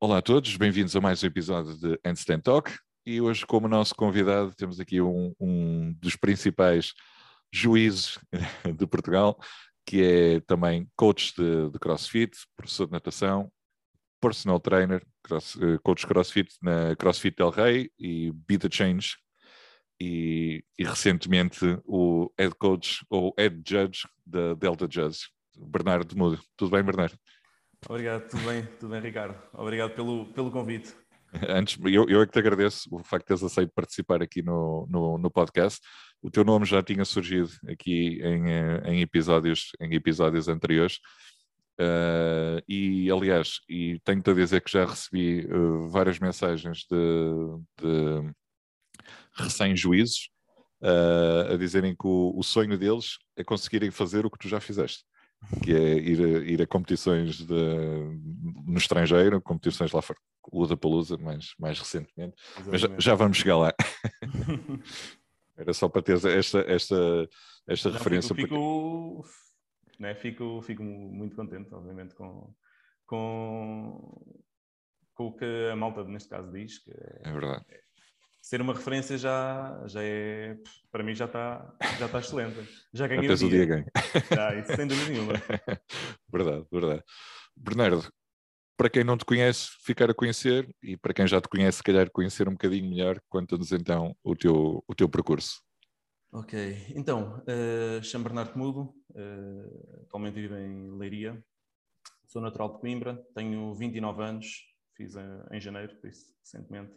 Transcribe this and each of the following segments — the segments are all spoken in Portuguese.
Olá a todos, bem-vindos a mais um episódio de Handstand Talk. E hoje, como nosso convidado, temos aqui um, um dos principais juízes de Portugal, que é também coach de, de CrossFit, professor de natação, personal trainer, cross, eh, coach CrossFit na CrossFit Del Rey e Be The Change. E, e, recentemente o head coach ou head judge da Delta Judge, Bernardo Mudo. Tudo bem, Bernardo? Obrigado, tudo bem, tudo bem, Ricardo. Obrigado pelo, pelo convite. Antes, eu, eu é que te agradeço o facto de teres aceito participar aqui no, no, no, podcast. O teu nome já tinha surgido aqui em, eh, em episódios, em episódios anteriores. Uh, e aliás, e tenho-te a dizer que já recebi uh, várias mensagens de, de recém-juízes uh, a dizerem que o, o, sonho deles é conseguirem fazer o que tu já fizeste, que é ir a, ir a competições de, no estrangeiro, competições lá fora, Luda Palusa, mais, mais recentemente, Exatamente. mas já, já, vamos chegar lá. Era só para ter esta, esta, esta Não, referência. Fico, fico, né, fico, fico muito contente, obviamente, com, com, com o que a malta, neste caso, diz. Que é, é verdade. É, ser uma referência já, já é, para mim já está já tá excelente. Já ganhei o dia. o dia ganho. Já, isso sem dúvida nenhuma. verdade, verdade. Bernardo, para quem não te conhece, ficar a conhecer e para quem já te conhece, se calhar conhecer um bocadinho melhor, conta-nos então o teu, o teu percurso. Ok, então, uh, chamo Bernardo Mudo, uh, atualmente vivo em Leiria, sou natural de Coimbra, tenho 29 anos, fiz em, em janeiro, por isso, recentemente.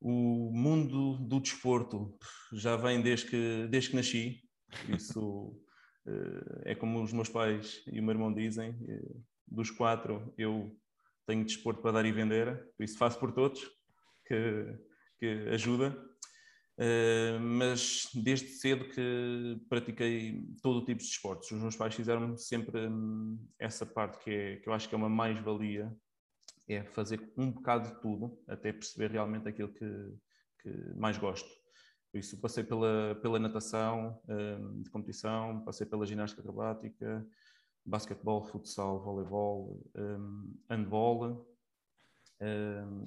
O mundo do desporto já vem desde que, desde que nasci, isso uh, é como os meus pais e o meu irmão dizem, dos quatro, eu tenho desporto para dar e vender, por isso faço por todos, que, que ajuda. Uh, mas desde cedo que pratiquei todo o tipo de esportes. Os meus pais fizeram sempre hum, essa parte que, é, que eu acho que é uma mais-valia, é fazer um bocado de tudo, até perceber realmente aquilo que, que mais gosto. Por isso passei pela, pela natação um, de competição, passei pela ginástica acrobática, basquetebol, futsal, voleibol, um, handball,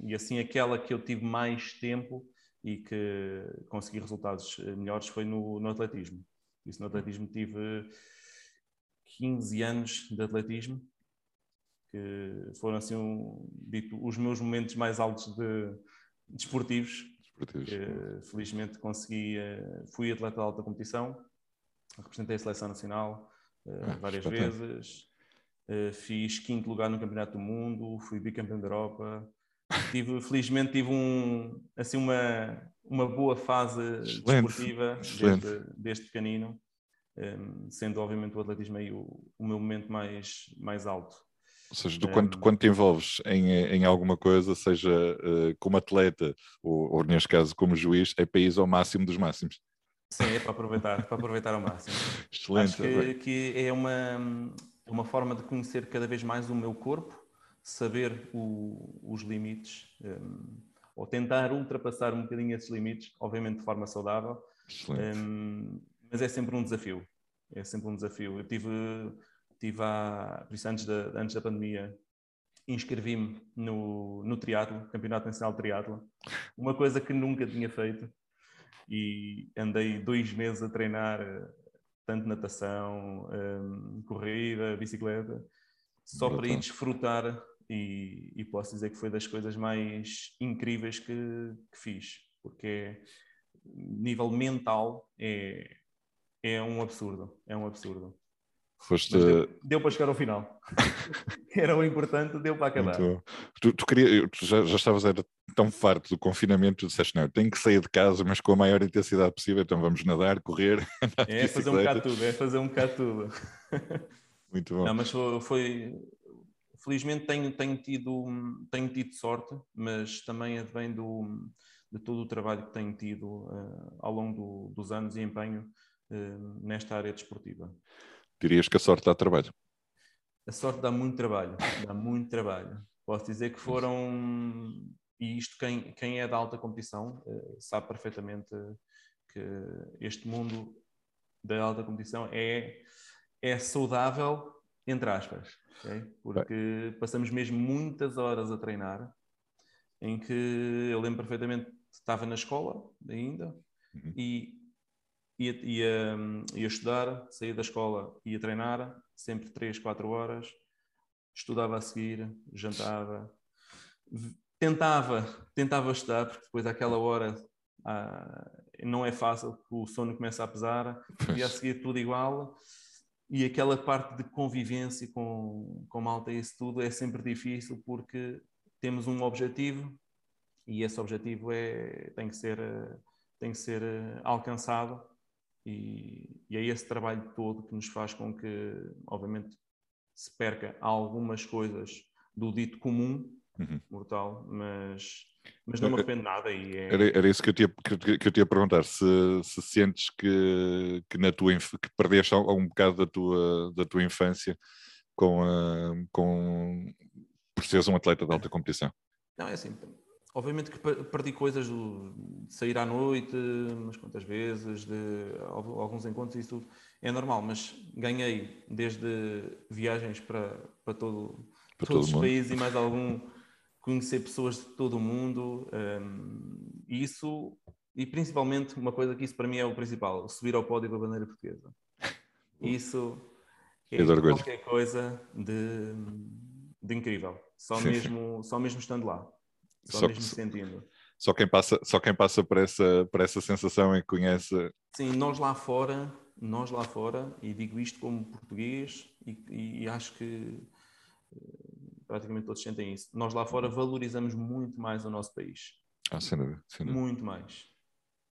e assim aquela que eu tive mais tempo e que consegui resultados eh, melhores foi no, no atletismo. Isso no atletismo tive 15 anos de atletismo, que foram assim um, dito, os meus momentos mais altos de, desportivos. desportivos. felizmente consegui, eh, fui atleta de alta competição, representei a seleção nacional, ah, várias vezes. Fiz quinto lugar no Campeonato do Mundo, fui bicampeão da Europa. Tive, felizmente tive um, assim uma, uma boa fase excelente, desportiva excelente. Desde, desde pequenino, um, sendo obviamente o atletismo aí o, o meu momento mais, mais alto. Ou seja, tu, quando, quando te envolves em, em alguma coisa, seja uh, como atleta ou, ou, neste caso, como juiz, é país ao máximo dos máximos. Sim, é para aproveitar, para aproveitar ao máximo. Excelente. Acho que, que, é uma, uma forma de conhecer cada vez mais o meu corpo, saber o, os limites, um, ou tentar ultrapassar um bocadinho esses limites, obviamente de forma saudável. Um, mas é sempre um desafio. É sempre um desafio. Eu tive, tive há, por isso antes da, antes da pandemia, inscrevi-me no, no triatlo, Campeonato Nacional de Triatlo, uma coisa que nunca tinha feito e andei dois meses a treinar tanto natação, um, corrida, bicicleta, só Brutal. para ir desfrutar e, e, posso dizer que foi das coisas mais incríveis que, que fiz, porque nível mental é, é um absurdo, é um absurdo. Foste... Deu, deu, para chegar ao final. era o importante, deu para acabar. Tu, tu, queria, tu já, já estavas era tão farto do confinamento, tu disseste, não, tenho que sair de casa, mas com a maior intensidade possível, então vamos nadar, correr, É fazer um bocado tudo, é fazer um bocado tudo. Muito bom. Não, mas foi, foi felizmente tenho, tenho, tido, tenho tido sorte, mas também advém do, de todo o trabalho que tenho tido uh, ao longo do, dos anos e empenho uh, nesta área desportiva. Dirias que a sorte dá trabalho? A sorte dá muito trabalho, dá muito trabalho. Posso dizer que foram, e isto, quem, quem é da alta competição uh, sabe perfeitamente que este mundo da alta competição é, é saudável, entre aspas, okay? porque passamos mesmo muitas horas a treinar, em que eu lembro perfeitamente estava na escola ainda uhum. e ia, ia, ia estudar, saía da escola, ia treinar, sempre 3, 4 horas, estudava a seguir, jantava, tentava, tentava estudar, porque depois àquela hora ah, não é fácil, o sono começa a pesar, e a seguir tudo igual, e aquela parte de convivência com, com malta e isso tudo é sempre difícil porque temos um objetivo e esse objetivo é, tem que ser, tem que ser alcançado e, e, é esse trabalho todo que nos faz com que, obviamente, se perca algumas coisas do dito comum, uhum. mortal, mas, mas não me arrependo nada. E é... era, era isso que eu tinha, que, eu tinha a perguntar, se, se sentes que, que, na tua, que perdeste um bocado da tua, da tua infância com, uh, com, por seres um atleta de alta competição. Não, é assim, Obviamente que perdi coisas de sair à noite, umas quantas vezes, de alguns encontros, isso tudo é normal, mas ganhei desde viagens para, para, todo, para todos os países e mais algum, conhecer pessoas de todo o mundo, um, e isso, e principalmente uma coisa que isso para mim é o principal, subir ao pódio da bandeira portuguesa. Isso é qualquer coisa de, de incrível, só mesmo, só mesmo estando lá. Só, só mesmo que, sentindo. Só quem passa, só quem passa por essa, por essa sensação e conhece. Sim, nós lá fora, nós lá fora, e digo isto como português, e, e acho que praticamente todos sentem isso. Nós lá fora valorizamos muito mais o nosso país. Ah, sem dúvida. Sem dúvida. Muito mais.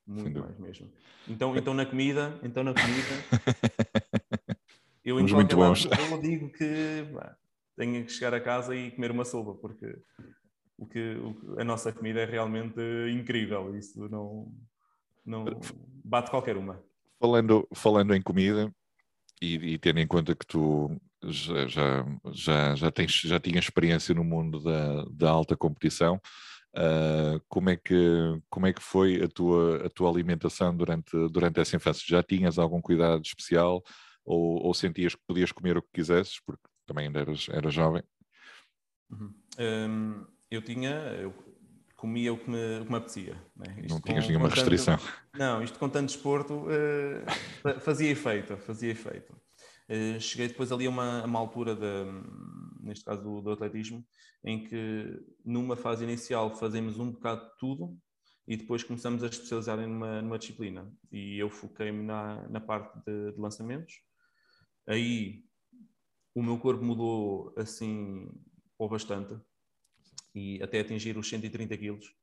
Muito mais mesmo. Então, então na comida, então na comida, eu em eu digo que bah, tenho que chegar a casa e comer uma sopa, porque o que, o, a nossa comida é realmente incrível. Isso não, não bate qualquer uma. Falando, falando em comida e, e tendo em conta que tu já, já, já, já, tens, já tinhas experiência no mundo da, da alta competição, uh, como, é que, como é que foi a tua, a tua alimentação durante, durante essa infância? Já tinhas algum cuidado especial ou, ou sentias que podias comer o que quisesses, porque também ainda eras, eras jovem? Uhum. Um, eu tinha, eu comia o que me, o que me apetecia. Né? Não tinhas nenhuma restrição. não, isto com tanto desporto uh, fazia efeito, fazia efeito. Uh, cheguei depois ali a uma, a uma altura, de, neste caso do, do, atletismo, em que numa fase inicial fazemos um bocado de tudo e depois começamos a especializar numa, numa disciplina. E eu foquei-me na, na parte de, de lançamentos. Aí o meu corpo mudou assim ou bastante e até atingir os 130 quilos.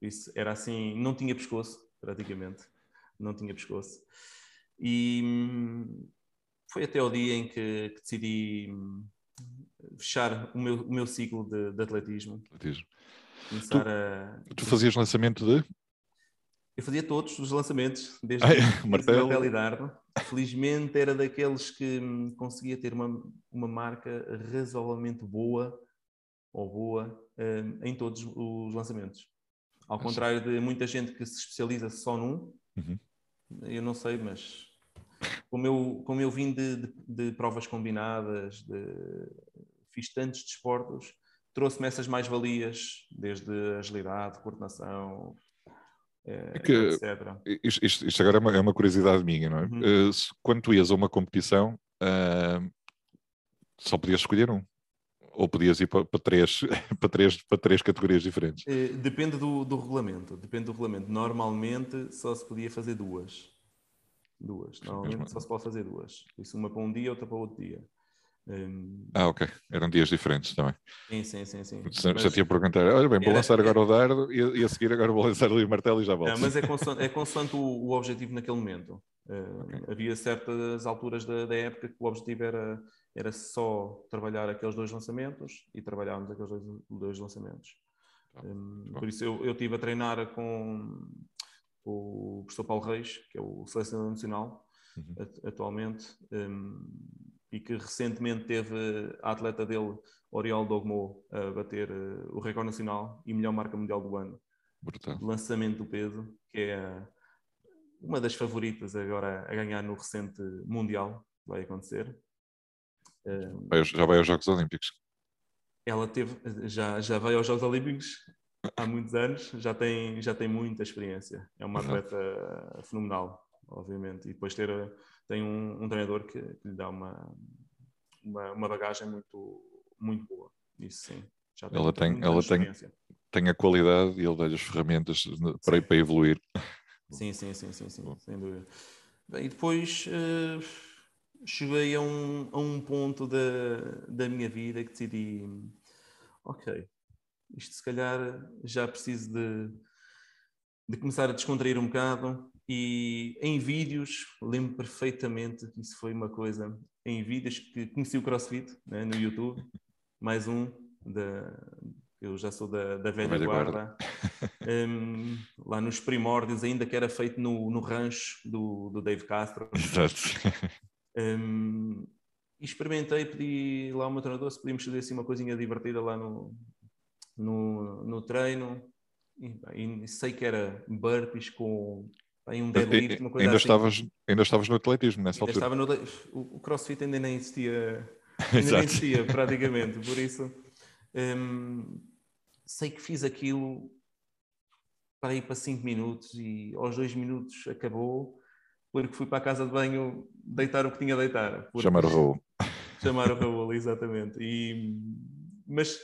Isso era assim, não tinha pescoço, praticamente. Não tinha pescoço. E hum, foi até o dia em que, que decidi hum, fechar o meu, o meu ciclo de, de atletismo. atletismo. Começar tu, a... tu fazias lançamento de? Eu fazia todos os lançamentos, desde Ai, martelo. martelo e dardo. Felizmente era daqueles que hum, conseguia ter uma, uma marca razoavelmente boa ou boa em todos os lançamentos. Ao contrário de muita gente que se especializa só num, uhum. eu não sei, mas como eu, como eu vim de, de, de provas combinadas, de, fiz tantos desportos, trouxe-me essas mais-valias, desde agilidade, coordenação, é, é que, etc. Isto, isto, agora é uma, é uma, curiosidade minha, não é? Uhum. Uh, quando tu ias a uma competição, uh, só podias escolher um ou podias ir para, para, três, para, três, para três categorias diferentes? Eh, depende do, do regulamento. Depende do regulamento. Normalmente só se podia fazer duas. Duas. Normalmente só se pode fazer duas. Isso uma para um dia, outra para outro dia. Um... Ah, ok. Eram dias diferentes também. Sim, sim, sim. sim. Já, mas... já tinha perguntar, olha bem, vou era... lançar agora o dardo e, e, a seguir agora vou lançar ali o martelo e já volto. Não, mas é consoante, é consoante o, o, objetivo naquele momento. Uh, okay. Havia certas alturas da, da época que o objetivo era era só trabalhar aqueles dois lançamentos e trabalhávamos aqueles dois, dois lançamentos. Ah, um, por isso eu, eu estive a treinar com o professor Paulo Reis, que é o selecionador nacional uhum. atualmente, um, e que recentemente teve a atleta dele, Oriol Dogmo, a bater uh, o recorde nacional e melhor marca mundial do ano. Brutal. Lançamento do peso, que é uma das favoritas agora a ganhar no recente Mundial, vai acontecer. Uh, já vai aos Jogos Olímpicos. Ela teve, já, já vai aos Jogos Olímpicos há muitos anos, já tem, já tem muita experiência. É uma atleta fenomenal, obviamente. E depois ter tem um, um treinador que, que, lhe dá uma, uma, uma, bagagem muito, muito boa. Isso sim. Já tem ela tem, ela tem, tem a qualidade e ele dá-lhe as ferramentas para, para evoluir. Sim, sim, sim, sim, sim sem dúvida. Bem, e depois uh, cheguei a um, a um ponto da, da minha vida que decidi, ok, isto se calhar já preciso de, de começar a descontrair um bocado, e em vídeos, lembro perfeitamente que isso foi uma coisa, em vídeos que conheci o CrossFit né, no YouTube, mais um, da, eu já sou da, da velha, velha guarda, guarda. Um, lá nos primórdios, ainda que era feito no, no rancho do, do Dave Castro. Exato. Um, experimentei, pedi lá ao meu treinador se podíamos fazer assim uma coisinha divertida lá no, no, no treino. E, e sei que era burpees com em um deadlift, uma coisa ainda assim. Estavas, ainda estavas no atletismo nessa ainda altura. No, o, crossfit ainda nem existia, ainda nem existia praticamente, por isso hum, sei que fiz aquilo para ir para 5 minutos e aos 2 minutos acabou porque fui para a casa de banho deitar o que tinha a deitar. Chamar o Raul. Chamar o Raul, exatamente. E, mas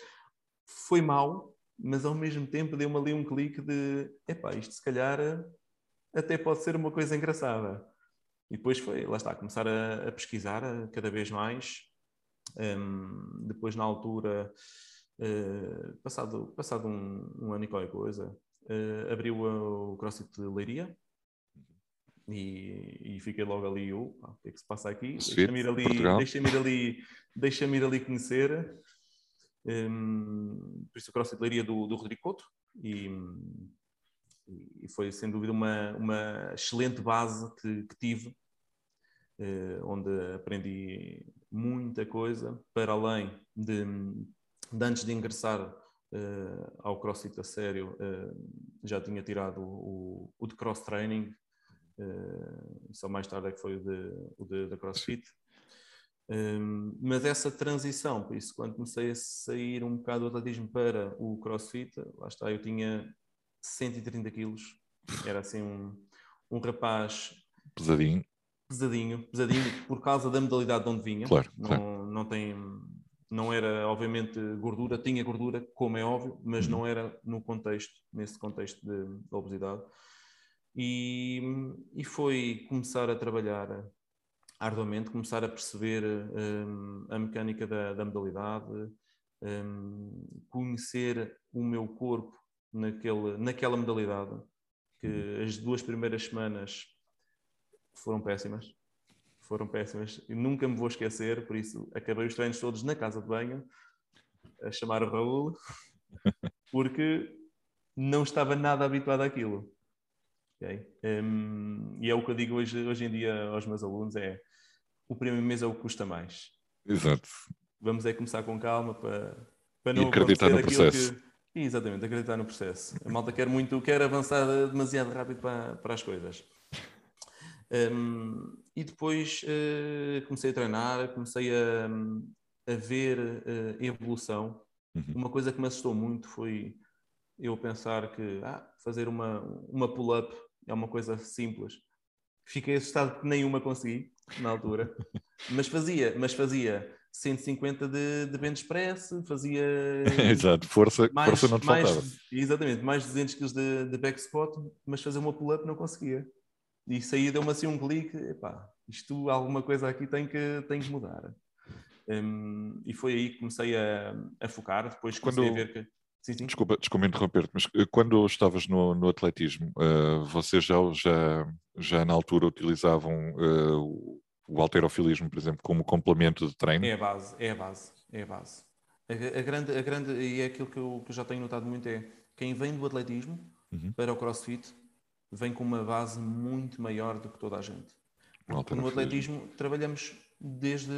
foi mal, mas ao mesmo tempo deu-me ali um clique de epá, isto se calhar até pode ser uma coisa engraçada. E depois foi, lá está, começar a, a pesquisar a, cada vez mais. Um, depois, na altura, uh, passado, passado um, um, ano e qualquer coisa, uh, abriu o CrossFit de Leiria. E, e fiquei logo ali, o que é que se passa aqui? Deixa-me ir ali, deixa-me ir ali, deixa-me ir ali conhecer. Um, por isso o CrossFit de Leiria do, do Rodrigo Couto. E, e foi sem dúvida uma, uma excelente base que, que tive, eh, onde aprendi muita coisa, para além de, de antes de ingressar eh, ao CrossFit a sério, eh, já tinha tirado o, o de cross training, só mais tarde é que foi o de, o de, de CrossFit. Um, mas essa transição, por isso, quando comecei a sair um bocado do atletismo para o crossfit, lá está, eu tinha 130 quilos. Era assim um, um rapaz. Pesadinho. Pesadinho, pesadinho, por causa da modalidade de onde vinha. Claro, não, claro. não tem. Não era, obviamente, gordura, tinha gordura, como é óbvio, mas uhum. não era no contexto, nesse contexto de, de obesidade. E, e foi começar a trabalhar arduamente, começar a perceber um, a mecânica da, da modalidade, um, conhecer o meu corpo naquele, naquela modalidade, que uhum. as duas primeiras semanas foram péssimas. Foram péssimas. E nunca me vou esquecer, por isso acabei os treinos todos na casa de banho, a chamar o Raul, porque não estava nada habituado àquilo. Okay? Um, e é o que eu digo hoje, hoje em dia aos meus alunos: é o primeiro mês é o que custa mais. Exato. Vamos é começar com calma para, para não e acreditar no processo. Que, Exatamente, acreditar no processo. A malta quer muito, quer avançar demasiado rápido para, para as coisas. Um, e depois uh, comecei a treinar, comecei a, a ver uh, evolução. Uhum. Uma coisa que me assustou muito foi eu pensar que ah, fazer uma, uma pull-up é uma coisa simples. Fiquei assustado porque nenhuma consegui na altura, mas fazia, mas fazia 150 de, de bench press, fazia. Exato, força, mais, força não te mais, faltava. Exatamente, mais 200 kg de, de back squat, mas fazer uma pull-up não conseguia. E isso aí deu-me assim um clique: epá, isto, alguma coisa aqui tem que, tem que mudar. Um, e foi aí que comecei a, a focar. Depois comecei Quando... a ver que. Sim, sim. Desculpa, desculpa interromper-te, mas eh, quando estavas no, no atletismo, uh, vocês já, já, já na altura utilizavam uh, o alterofilismo, por exemplo, como complemento de treino? É a base, é a base, é a base. A, a grande, a grande, e é aquilo que eu, que eu já tenho notado muito é quem vem do atletismo uhum. para o crossfit vem com uma base muito maior do que toda a gente. No atletismo trabalhamos desde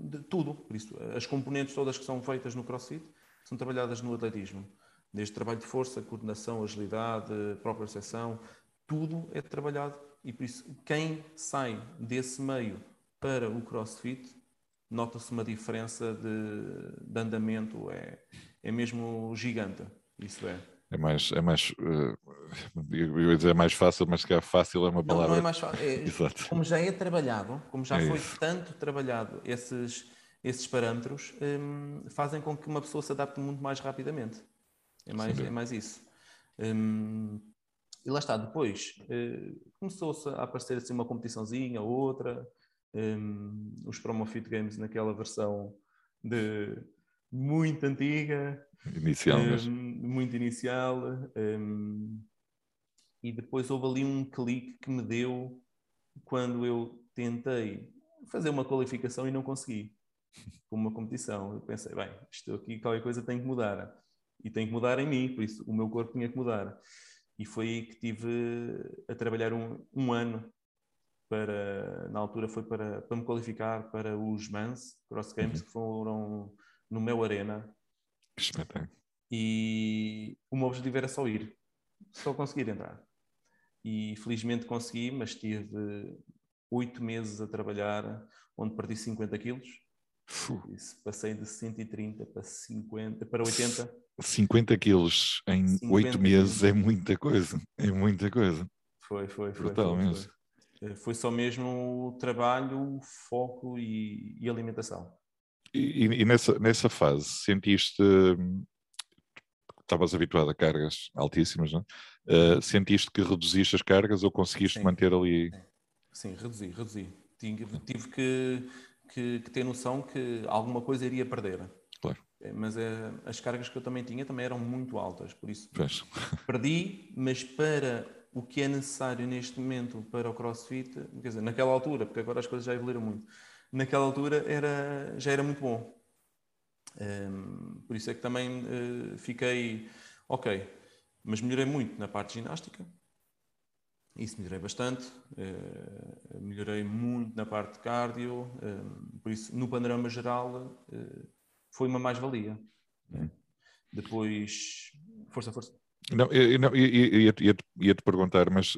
de tudo. Por isso, as componentes todas que são feitas no CrossFit são trabalhadas no atletismo. Desde trabalho de força, coordenação, agilidade, própria percepção, tudo é trabalhado. E por isso, quem sai desse meio para o CrossFit, nota-se uma diferença de, de andamento, é, é mesmo gigante. Isso é. É mais, é mais, uh, eu ia dizer mais fácil, mas que é fácil é uma palavra. Não, não é mais fácil. É, como já é trabalhado, como já é foi isso. tanto trabalhado esses, esses parâmetros, um, fazem com que uma pessoa se adapte muito mais rapidamente. É mais, é mais isso. Um, e lá está, depois uh, começou-se a aparecer assim uma competiçãozinha, outra, um, os Promofit Games naquela versão de muito antiga, Inicial, mas... um, muito inicial. Um, e depois houve ali um clique que me deu quando eu tentei fazer uma qualificação e não consegui. Com uma competição. Eu pensei, bem, isto aqui, qualquer coisa tem que mudar. E tem que mudar em mim, por isso o meu corpo tinha que mudar. E foi aí que tive a trabalhar um, um ano para, na altura foi para, para me qualificar para os MANS Cross Games, uhum. que foram no meu Arena, Espetáculo. E o meu objetivo era só ir, só conseguir entrar. E felizmente consegui, mas tive oito meses a trabalhar, onde perdi 50 quilos. Isso, passei de 130 para 50, para 80. 50 quilos em oito meses é muita coisa, é muita coisa. Foi, foi, foi. Brutal foi, mesmo. Foi. foi só mesmo trabalho, foco e, e alimentação. E, e, nessa, nessa fase, sentiste. Estavas habituado a cargas altíssimas, não uh, Sentiste que reduziste as cargas ou conseguiste Sim. manter ali. Sim, reduzi, reduzi. Tive, tive que, que, que, ter noção que alguma coisa iria perder. Claro. É, mas é, as cargas que eu também tinha também eram muito altas, por isso pois. perdi, mas para o que é necessário neste momento para o CrossFit, quer dizer, naquela altura, porque agora as coisas já evoluíram muito, naquela altura era, já era muito bom. Um, por isso é que também uh, fiquei, ok, mas melhorei muito na parte ginástica, isso melhorei bastante, uh, melhorei muito na parte de cardio, uh, por isso, no panorama geral, uh, foi uma mais-valia. Hum. Depois, força, força. Não, eu, não, ia-te ia, perguntar, mas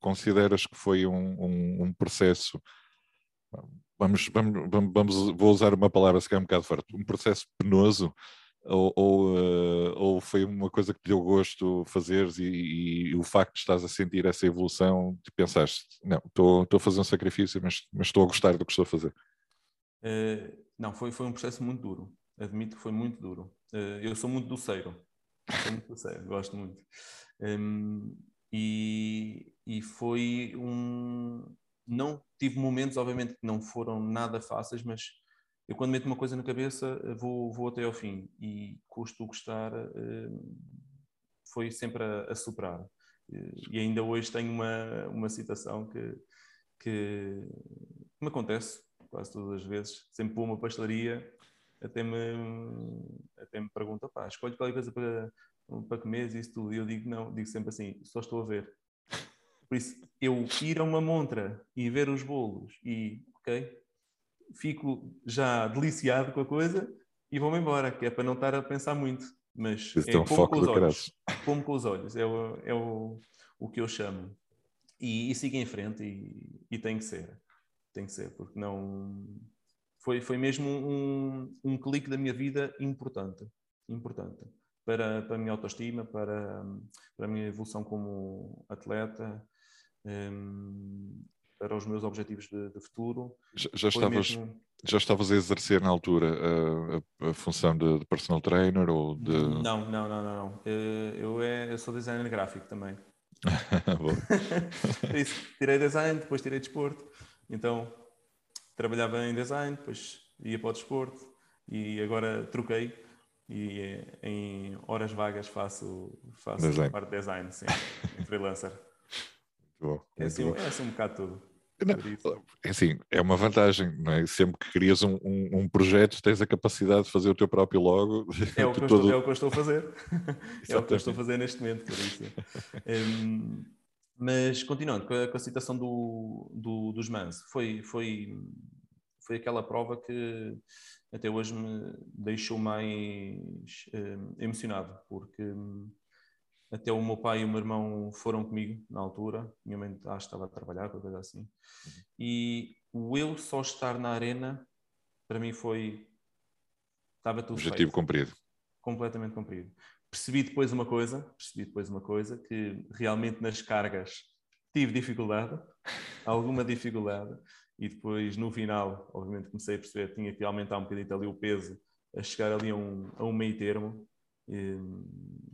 consideras que foi um, um, um processo vamos, vamos, vamos, vou usar uma palavra se calhar um bocado forte, um processo penoso ou, ou, uh, ou, foi uma coisa que te deu gosto fazeres e, e, e, o facto de estás a sentir essa evolução, te pensaste, não, estou a fazer um sacrifício, mas, mas estou a gostar do que estou a fazer? Uh, não, foi, foi um processo muito duro, admito que foi muito duro. Uh, eu sou muito doceiro, sou muito doceiro, gosto muito. Um, e, e foi um, não tive momentos, obviamente, que não foram nada fáceis, mas eu quando meto uma coisa na cabeça vou, vou até ao fim e custo gostar eh, foi sempre a, a superar. E ainda hoje tenho uma, uma citação que, que me acontece quase todas as vezes. Sempre vou uma pastelaria, até me, até me pergunta, pá, escolhe qualquer coisa para, para comer e isso tudo. E eu digo, não, digo sempre assim, só estou a ver. Por isso, eu ir a uma montra e ver os bolos e, ok, fico já deliciado com a coisa e vou-me embora, que é para não estar a pensar muito. Mas é como com os olhos. Como com os olhos, é o, é o, o que eu chamo. E, e sigo em frente e, e tem que ser. Tem que ser, porque não... Foi, foi mesmo um, um clique da minha vida importante. Importante para, para a minha autoestima, para, para a minha evolução como atleta, um, para os meus objetivos de, de futuro. Já, já estavas, mesmo... já estavas a exercer na altura a, a, a função de, de, personal trainer ou de... Não, não, não, não. não. Eh, eu, é, eu sou designer gráfico também. Isso, tirei design, depois tirei desporto. Então, trabalhava em design, depois ia para o desporto e agora troquei e eh, em horas vagas faço, faço parte de design, sim, freelancer bom. É assim, é assim um bocado tudo. Não, é assim, é uma vantagem, não é? Sempre que crias um, um, um, projeto, tens a capacidade de fazer o teu próprio logo. É o que, todo... eu, estou, é o que eu estou a fazer. é o que eu estou a fazer neste momento, por isso. Um, mas, continuando com a, com a citação do, do, dos Mans, foi, foi, foi aquela prova que até hoje me deixou mais uh, emocionado, porque até o meu pai e o meu irmão foram comigo na altura, minha mãe acho que estava a trabalhar, coisa assim, e o eu só estar na arena, para mim foi. Estava tudo Objetivo feito. cumprido. Completamente cumprido. Percebi depois uma coisa, percebi depois uma coisa, que realmente nas cargas tive dificuldade, alguma dificuldade, e depois no final, obviamente comecei a perceber que tinha que aumentar um bocadinho ali o peso, a chegar ali a um, a um meio termo,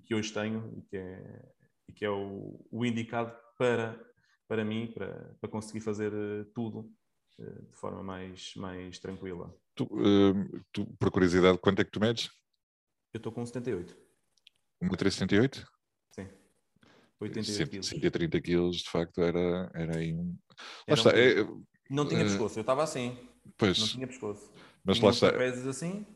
que hoje tenho e que é, e que é o, o indicado para, para mim, para, para conseguir fazer eh, tudo eh, de forma mais, mais tranquila. Tu, uh, tu, por curiosidade, quanto é que tu medes? Eu estou com 78. 1,78m? Sim. 88 quilos. 130 quilos, de facto, era, era aí um. Lá está. É, não tinha pescoço, eu estava assim. Pois. Não tinha pescoço. Mas tinha lá está. assim.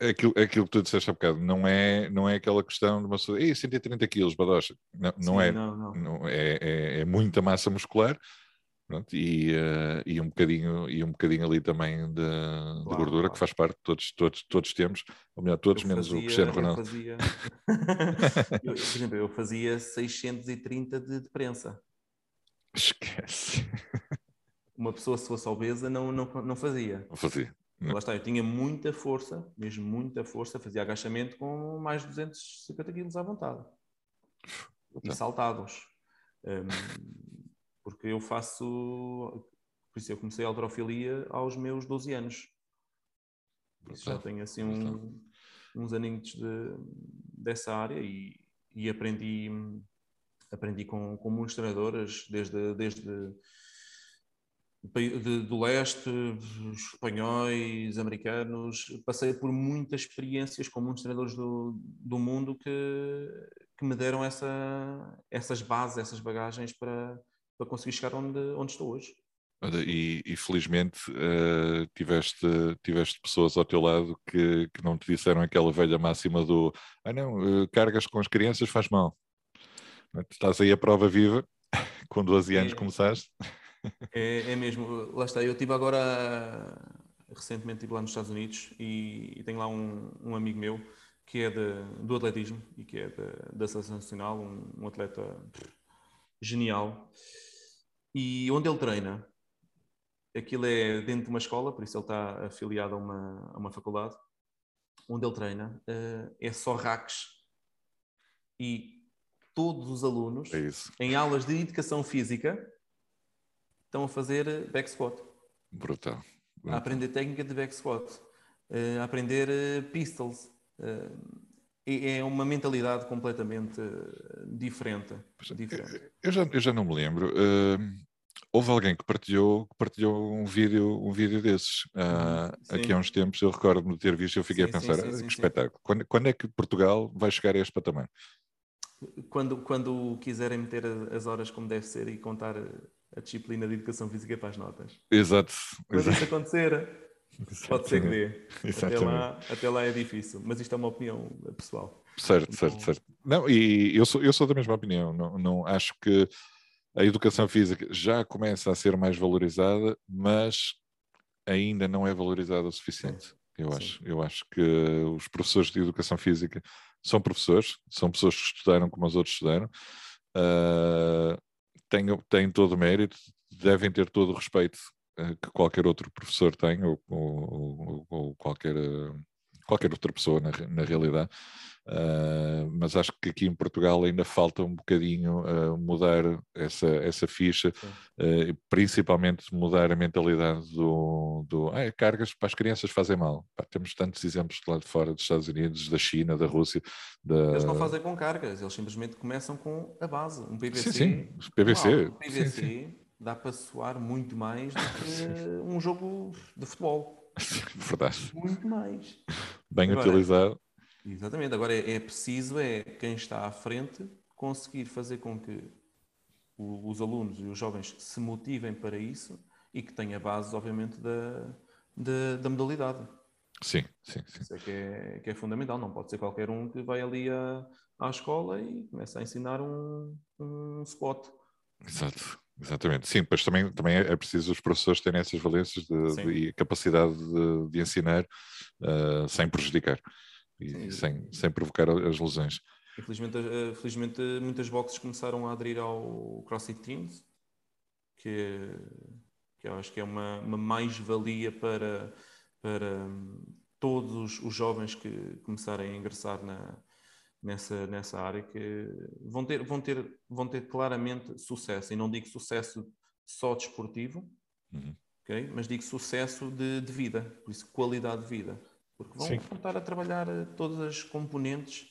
Aquilo, aquilo que tu disseste há bocado, não é, não é aquela questão de uma pessoa, 130 quilos, badocha. Não, não Sim, é. Não, não. Não, é, é, é muita massa muscular pronto, e, uh, e, um bocadinho, e um bocadinho ali também de, claro, de gordura claro. que faz parte, todos, todos, todos temos, ou melhor, todos eu menos fazia, o Cristiano Ronaldo. Eu fazia, eu, por exemplo, eu fazia 630 de, de prensa. Esquece. Uma pessoa, se fosse obesa, não, não, não fazia. Não fazia. Lá está, eu tinha muita força, mesmo muita força, fazia agachamento com mais de 250 quilos à vontade. E saltados. Um, porque eu faço. Por isso eu comecei a alterofilia aos meus 12 anos. Isso já tenho assim um, uns aninhos de, dessa área e, e aprendi, aprendi com, com muitos treinadores, desde, desde de, do leste, espanhóis, americanos, passei por muitas experiências com muitos treinadores do, do mundo que, que me deram essa, essas bases, essas bagagens para, para conseguir chegar onde, onde estou hoje. E, e felizmente uh, tiveste, tiveste pessoas ao teu lado que, que não te disseram aquela velha máxima do ah não, uh, cargas com as crianças faz mal. Estás aí a prova viva, com 12 anos é, começaste. É, é, mesmo, lá está, eu estive agora, recentemente estive lá nos Estados Unidos e, e tenho lá um, um, amigo meu que é de, do atletismo e que é da Seleção Nacional, um, um atleta genial. E onde ele treina, aquilo é dentro de uma escola, por isso ele está afiliado a uma, a uma faculdade. Onde ele treina uh, é só racks e todos os alunos, é em aulas de educação física, estão a fazer back squat. Brutal. Brutal. A aprender técnica de back squat, uh, a aprender uh, pistols. É uma mentalidade completamente diferente. diferente. Eu, já, eu já não me lembro. houve alguém que partilhou, que partilhou um vídeo, um vídeo desses uh, aqui há uns tempos. Eu recordo-me de ter visto. Eu fiquei sim, a pensar: sim, sim, que espetáculo. Quando, quando é que Portugal vai chegar a este patamar? Quando, quando quiserem meter as horas como deve ser e contar a disciplina de educação física para as notas. Exato. Mas isso acontecer, pode ser que dê. Até lá, até lá é difícil, mas isto é uma opinião pessoal. Certo, então... certo, certo. Não, e eu sou, eu sou da mesma opinião. Não, não acho que a educação física já começa a ser mais valorizada, mas ainda não é valorizada o suficiente. Sim. Eu acho, eu acho que os professores de educação física são professores, são pessoas que estudaram como os outros estudaram, uh, têm, têm todo o mérito, devem ter todo o respeito uh, que qualquer outro professor tem, ou, ou, ou qualquer, uh, qualquer outra pessoa na, na realidade. Uh, mas acho que aqui em Portugal ainda falta um bocadinho uh, mudar essa, essa ficha, uh, principalmente mudar a mentalidade do, do ah, cargas para as crianças fazem mal. Pá, temos tantos exemplos de lá de fora, dos Estados Unidos, da China, da Rússia. Da... Eles não fazem com cargas, eles simplesmente começam com a base, um PVC. Sim, sim, PVC. Um PVC sim, sim. dá para soar muito mais do que um jogo de futebol. Verdade. Muito mais. Bem Agora, utilizado Exatamente. Agora é, é, preciso é quem está à frente conseguir fazer com que o, os alunos e os jovens se motivem para isso e que tenha base, obviamente, da, da, da modalidade. Sim, sim, sim. Isso é que, é que é fundamental. Não pode ser qualquer um que vai ali à, à escola e começa a ensinar um, um spot. Exato, Exatamente, sim, pois também, também é preciso os professores terem essas valências de, de capacidade de, de ensinar uh, sem prejudicar e sem, sem provocar as lesões. Infelizmente, eh, felizmente, muitas boxes começaram a aderir ao CrossFit Teams, que, que eu acho que é uma, uma mais-valia para, para hum, todos os jovens que começarem a ingressar na, nessa, nessa área que vão ter, vão, ter, vão ter claramente sucesso. E não digo sucesso só desportivo, uhum. okay? mas digo sucesso de, de, vida, por isso qualidade de vida. Porque vão, estar a trabalhar eh, todas as componentes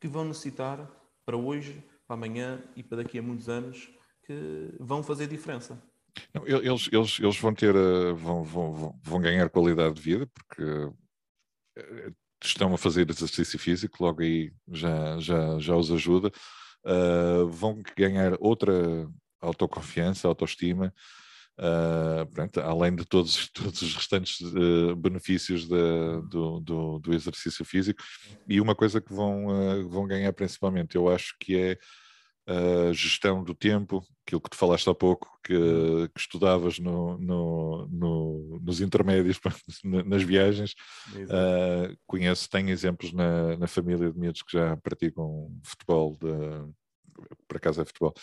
que vão necessitar para hoje, para amanhã e para daqui a muitos anos que vão fazer diferença. Não, eles, eles, eles vão ter, eh, vão, vão, vão ganhar qualidade de vida porque eh, estão a fazer exercício físico, logo aí já, já, já os ajuda. Uh, vão ganhar outra autoconfiança, autoestima, uh, pronto, além de todos, todos os restantes uh, benefícios de, do, do, do, exercício físico. E uma coisa que vão, vão ganhar principalmente, eu acho que é a gestão do tempo, aquilo que tu falaste há pouco, que, que estudavas no, no, no, nos intermédios, nas viagens. Uh, conheço, tenho exemplos na, na família de miúdos que já praticam futebol, de, por acaso é futebol,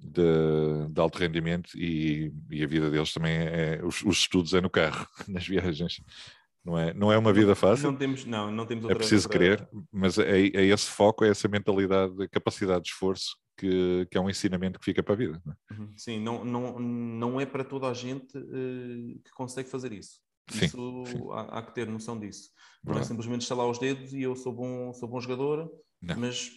de, de alto rendimento e, e, a vida deles também é, os, os estudos é no carro, nas viagens. Não é, não é uma vida fácil. Não temos, não, não temos outra, É preciso outra... querer, mas é, é esse foco, é essa mentalidade, capacidade de esforço que, que é um ensinamento que fica para a vida. Não é? Uhum. Sim, não, não, não é para toda a gente uh, que consegue fazer isso. Sim, isso sim. Há, há, que ter noção disso. Não é simplesmente estalar os dedos e eu sou bom, sou bom jogador, não. mas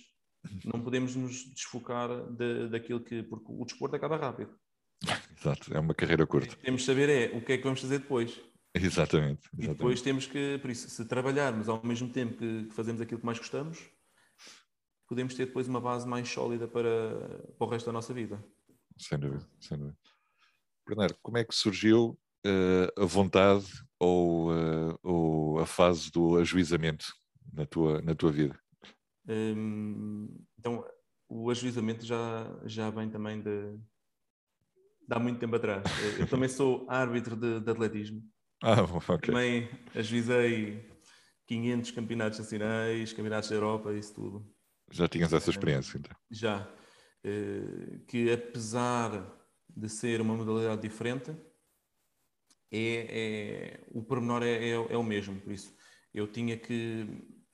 não podemos nos desfocar de, daquilo que. porque o desporto acaba rápido. Exato, é uma carreira curta. Temos de saber é o que é que vamos fazer depois. Exatamente, exatamente. E depois temos que, por isso, se trabalharmos ao mesmo tempo que fazemos aquilo que mais gostamos, podemos ter depois uma base mais sólida para, para o resto da nossa vida. Sem dúvida, sem dúvida. Bernardo, como é que surgiu uh, a vontade ou, uh, ou a fase do ajuizamento na tua, na tua vida? Um, então, o ajuizamento já, já vem também de, de há muito tempo atrás. Eu também sou árbitro de, de atletismo. Ah, ok. Também ajuizei 500 campeonatos nacionais, campeonatos da Europa, isso tudo. Já tinhas essa experiência, então? Já. Eh, que apesar de ser uma modalidade diferente, é, é o pormenor é, é, é, o mesmo. Por isso, eu tinha que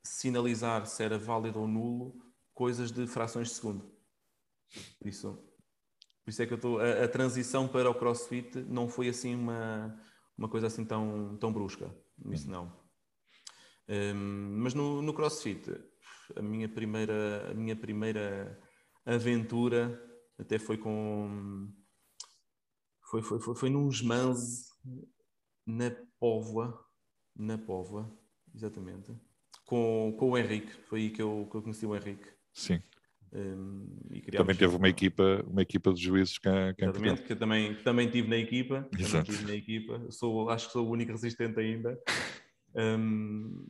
sinalizar se era válido ou nulo coisas de frações de segundo. Por isso, por isso é que eu estou. A, a, transição para o CrossFit não foi assim uma, uma coisa assim tão, tão brusca. Isso não. Um, mas no, no CrossFit, a minha primeira, a minha primeira aventura até foi com. Foi, foi, foi, foi num Jmanze na Póvoa, na Póvoa, exatamente, com, com o Henrique. Foi aí que eu, que eu conheci o Henrique. Sim. Um, também teve uma equipa, uma equipa de juízes cá, cá Exatamente, que também, que também tive na equipa. Exato. Tive na equipa. Sou, acho que sou o único resistente ainda. Um,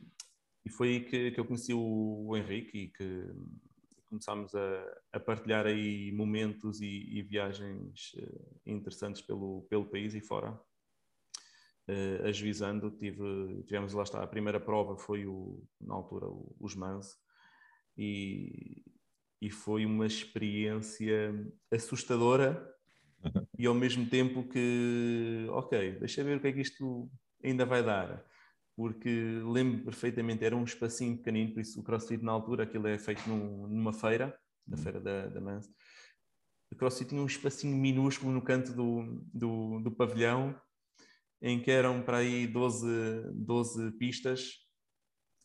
e foi aí que, que eu conheci o, o Henrique e que começámos a, a partilhar aí momentos e, e viagens uh, interessantes pelo, pelo país e fora. Uh, ajuizando, tive, tivemos lá está, a primeira prova foi o, na altura o, os Mans e, e foi uma experiência assustadora e ao mesmo tempo que, ok, deixa ver o que é que isto ainda vai dar porque lembro perfeitamente, era um espacinho pequenino, por isso o CrossFit na altura, aquilo é feito num, numa feira, na uhum. feira da, da Mans. O CrossFit tinha um espacinho minúsculo no canto do, do, do pavilhão, em que eram para aí 12, 12 pistas,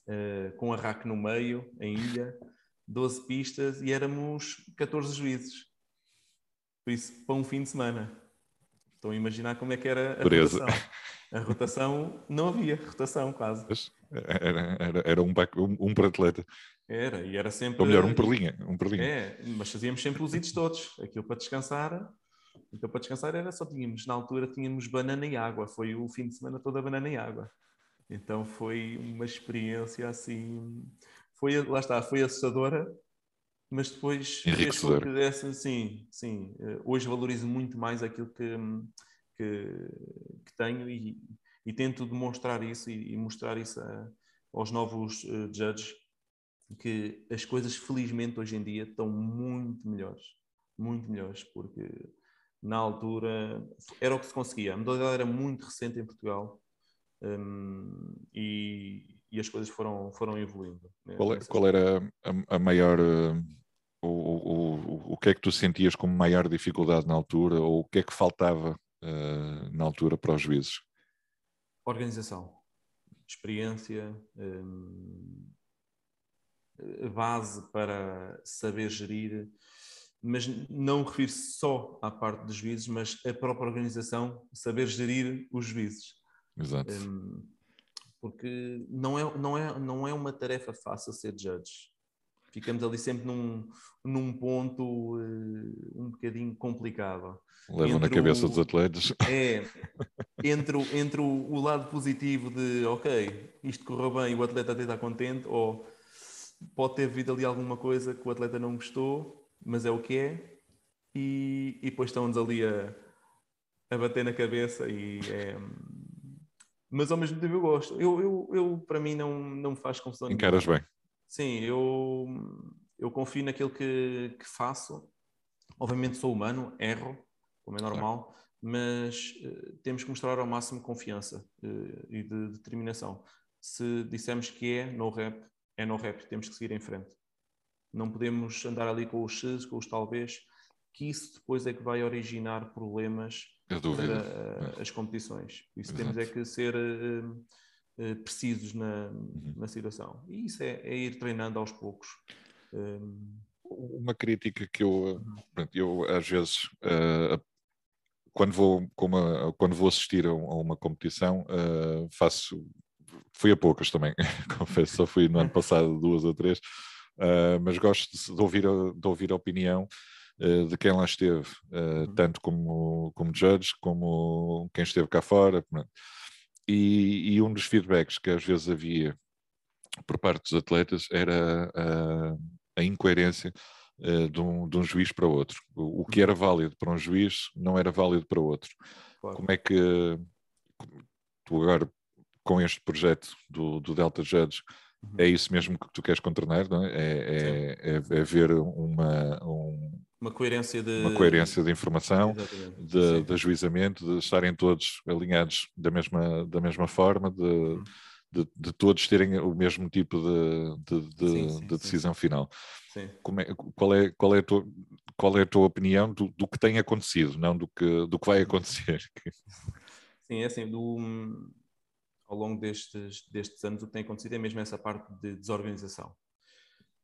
uh, com a rack no meio, em ilha, 12 pistas, e éramos 14 juízes. Por isso, para um fim de semana. Estão a imaginar como é que era a rotação. A rotação, não havia rotação quase. Era, era, era um, um, um para atleta. Era, e era sempre... Ou melhor, um por linha. Um por linha. É, mas fazíamos sempre os itos todos. Aquilo para descansar... Então para descansar era só tínhamos, na altura tínhamos banana e água. Foi o fim de semana toda banana e água. Então foi uma experiência assim... Foi, lá está, foi assustadora, mas depois fez com que desse, sim, sim. Eh, hoje valorizo muito mais aquilo que, que, que tenho e, e, tento demonstrar isso e, e mostrar isso a, aos novos uh, judges que as coisas felizmente hoje em dia estão muito melhores, muito melhores, porque na altura era o que se conseguia. A modalidade era muito recente em Portugal um, e, e, as coisas foram, foram evoluindo. Né? Qual, é, qual, era a, a maior. Uh, o, o, o que é que tu sentias como maior dificuldade na altura ou o que é que faltava uh, na altura para os juízes? Organização, experiência, um, base para saber gerir mas não refiro-se só à parte dos juízes, mas a própria organização saber gerir os juízes. Exato. Um, porque não é, não, é, não é uma tarefa fácil ser judge. Ficamos ali sempre num, num ponto uh, um bocadinho complicado. Levam na cabeça o, dos atletas. É, entre, o, entre o, o, lado positivo de, ok, isto correu bem e o atleta até está contente, ou pode ter havido ali alguma coisa que o atleta não gostou, mas é o que é, e, e depois estão-nos ali a, a bater na cabeça e é... Mas ao mesmo tempo eu gosto. Eu, eu, eu para mim não, não me faz confusão. Encaras bem. Sim, eu, eu confio naquilo que, que faço. Obviamente sou humano, erro, como é normal, claro. mas uh, temos que mostrar ao máximo confiança uh, e de determinação. Se dissermos que é no rap, é no rap, temos que seguir em frente. Não podemos andar ali com os X, com os talvez, que isso depois é que vai originar problemas para uh, as competições. Isso Exato. temos é que ser uh, uh, precisos na, uhum. na situação. E isso é, é ir treinando aos poucos. Uma crítica que eu, eu às vezes, quando, vou, uma, quando vou assistir a uma competição, faço. Fui a poucas também, confesso, só fui no ano passado duas ou três, Uh, mas gosto de, de, ouvir, a, de ouvir a opinião uh, de quem lá esteve, uh, tanto como, como judge, como quem esteve cá fora. E, e, um dos feedbacks que às vezes havia por parte dos atletas era a incoerência de um, de, um, juiz para outro. O, o, que era válido para um juiz não era válido para outro. Claro. Como é que tu agora, com este projeto do, do Delta Judge, Uhum. É isso mesmo que tu queres contornar, não é? É, é, é, é ver uma, um, uma, coerência de... uma coerência de informação, de, de ajuizamento, de estarem todos alinhados da mesma, da mesma forma, de, uhum. de, de, todos terem o mesmo tipo de, de, sim, sim, de decisão sim. final. É, qual, é, qual, é a tua, qual é a tua opinião do, do que tem acontecido, não do que, do que vai acontecer? Sim, é assim, do ao longo destes, destes anos o que tem acontecido é mesmo essa parte de desorganização.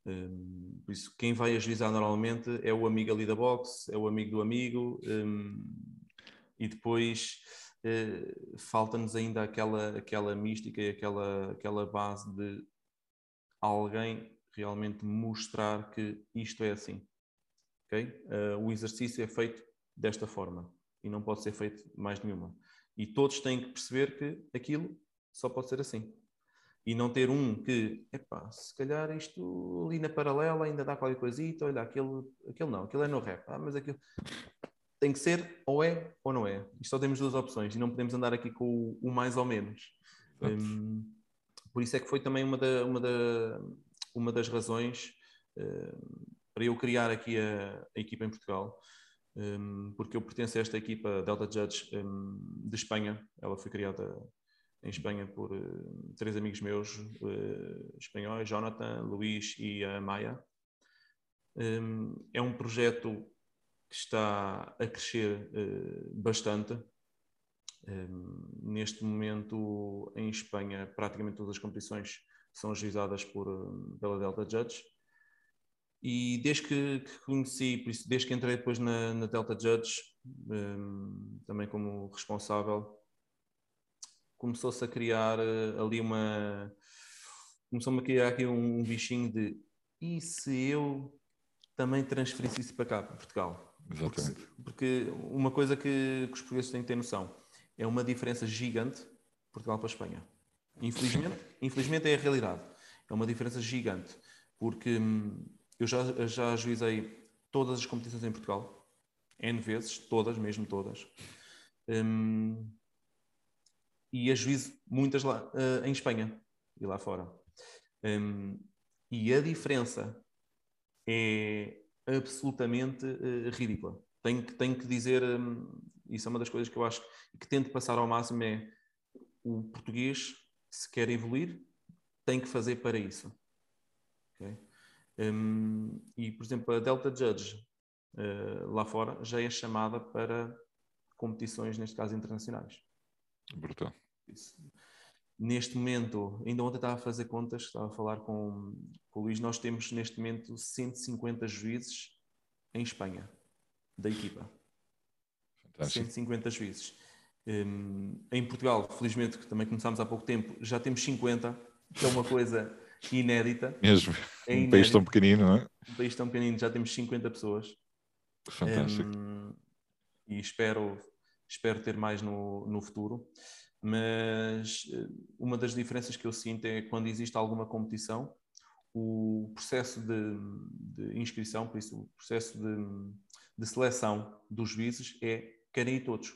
Um, por isso, quem vai ajuizar normalmente é o amigo ali da box, é o amigo do amigo, um, e depois uh, falta-nos ainda aquela, aquela mística e aquela, aquela base de alguém realmente mostrar que isto é assim. Okay? Uh, o exercício é feito desta forma e não pode ser feito mais nenhuma. E todos têm que perceber que aquilo só pode ser assim. E não ter um que, epá, se calhar isto ali na paralela ainda dá qualquer coisita, olha, aquele, aquele não, aquele é no rap, ah, mas aquilo tem que ser ou é ou não é. Isto só temos duas opções e não podemos andar aqui com o, o mais ou menos. Um, por isso é que foi também uma, da, uma, da, uma das razões uh, para eu criar aqui a, a equipa em Portugal, um, porque eu pertenço a esta equipa Delta Judge um, de Espanha. Ela foi criada em Espanha por uh, três amigos meus uh, espanhóis, Jonathan, Luís e a Maia. Um, é um projeto que está a crescer uh, bastante. Um, neste momento, em Espanha, praticamente todas as competições são ajuizadas por, pela Delta Judge. E desde que, que conheci, desde que entrei depois na, na Delta Judge, um, também como responsável, começou-se a criar eh, ali uma. Começou-me a criar aqui um bichinho de e se eu também transferisse isso para cá, para Portugal? Exatamente. Porque, porque uma coisa que, que, os portugueses têm que ter noção é uma diferença gigante Portugal para a Espanha. Infelizmente, infelizmente é a realidade. É uma diferença gigante. Porque hum, eu já, já ajuizei todas as competições em Portugal, N vezes, todas, mesmo todas. Um, e ajuizo muitas lá uh, em Espanha e lá fora. Um, e a diferença é absolutamente uh, ridícula. Tenho que, tenho que dizer, um, isso é uma das coisas que eu acho que tento passar ao máximo é o português, se quer evoluir, tem que fazer para isso. Okay? Um, e, por exemplo, a Delta Judge uh, lá fora já é chamada para competições, neste caso internacionais. Brutal. Neste momento, ainda ontem estava a fazer contas, estava a falar com, com o Luís, nós temos neste momento 150 juízes em Espanha, da equipa. Fantástico. 150 juízes. Um, em Portugal, felizmente, que também começámos há pouco tempo, já temos 50, que é uma coisa inédita. Mesmo. É um país tão pequenino, não é? Um país tão pequenino, já temos 50 pessoas. Fantástico. Um, e espero, espero ter mais no, no futuro. Mas eh, uma das diferenças que eu sinto é quando existe alguma competição, o processo de, de inscrição, por isso, o processo de, de seleção dos juízes é querem ir todos.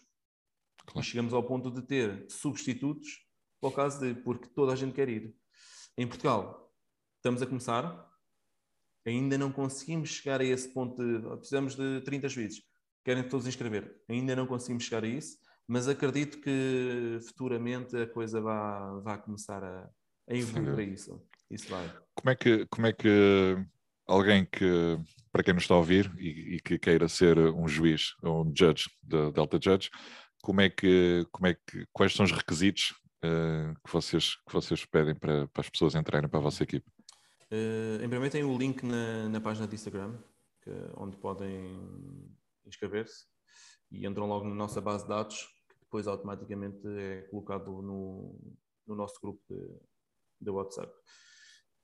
Claro. E chegamos ao ponto de ter substitutos por causa de porque toda a gente quer ir. Em Portugal, estamos a começar, ainda não conseguimos chegar a esse ponto de precisamos de 30 juízes, querem todos inscrever. Ainda não conseguimos chegar a isso, mas acredito que futuramente a coisa vai, vai começar a, a evoluir para isso. Isso vai. Como é que, como é que alguém que, para quem nos está a ouvir e, e que queira ser um juiz ou um judge da Delta Judge, como é que, como é que, quais são os requisitos uh, que, vocês, que vocês pedem para, para as pessoas entrarem para a vossa equipe? Uh, em primeiro tem o link na, na página de Instagram, que, onde podem inscrever-se e entram logo na nossa base de dados, depois automaticamente é colocado no, no nosso grupo de, de WhatsApp.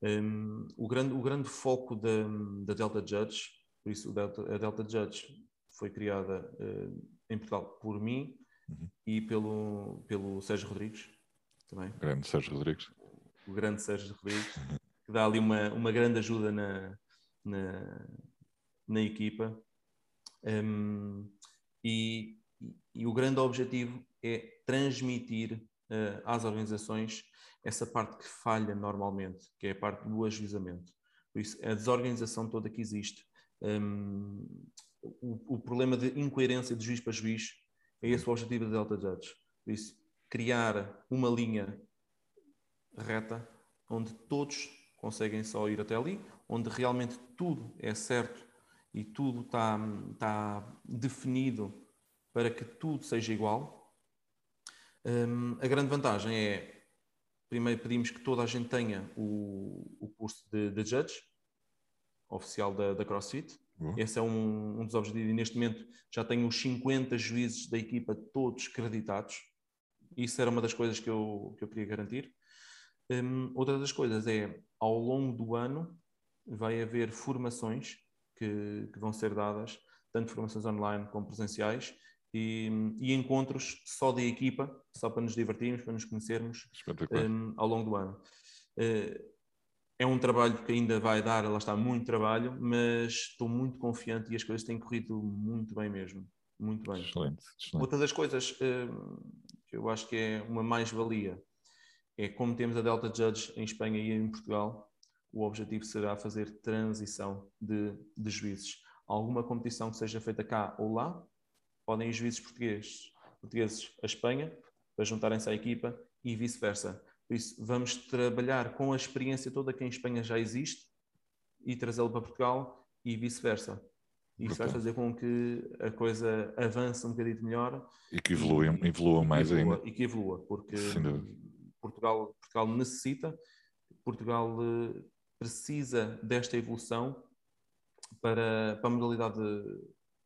Um, o, grande, o grande foco da, da Delta Judge, por isso Delta, a Delta Judge foi criada uh, em Portugal por mim uhum. e pelo, pelo Sérgio Rodrigues também. Grande Sérgio Rodrigues. O grande Sérgio Rodrigues, que dá ali uma, uma grande ajuda na, na, na equipa. Um, e, e, o grande objetivo é transmitir uh, às organizações essa parte que falha normalmente, que é a parte do ajuizamento. Por isso, a desorganização toda que existe, um, o, o, problema de incoerência de juiz para juiz, é esse o objetivo da Delta Judge. Por isso, criar uma linha reta onde todos conseguem só ir até ali, onde realmente tudo é certo e tudo está, está definido para que tudo seja igual. Um, a grande vantagem é, primeiro pedimos que toda a gente tenha o, o curso de, de Judge, oficial da, da CrossFit. Uhum. Esse é um, um dos objetivos e neste momento já tenho os 50 juízes da equipa todos creditados isso era uma das coisas que eu, que eu queria garantir. Um, outra das coisas é, ao longo do ano, vai haver formações que, que vão ser dadas, tanto formações online como presenciais, e, e, encontros só da equipa, só para nos divertirmos, para nos conhecermos um, ao longo do ano. Uh, é um trabalho que ainda vai dar, lá está, muito trabalho, mas estou muito confiante e as coisas têm corrido muito bem mesmo. Muito bem. Excelente. excelente. Outra das coisas uh, que eu acho que é uma mais-valia, é como temos a Delta Judge em Espanha e em Portugal, o objetivo será fazer transição de, de juízes. Alguma competição que seja feita cá ou lá, podem ir juízes portugueses, portugueses a Espanha para juntarem-se à equipa e vice-versa. Por isso, vamos trabalhar com a experiência toda que em Espanha já existe e trazê-lo para Portugal e vice-versa. Isso vai fazer com que a coisa avance um bocadinho melhor. E que evolua, e, evolua mais evolua, ainda. E que evolua, porque Portugal, Portugal necessita, Portugal eh, precisa desta evolução para, para a modalidade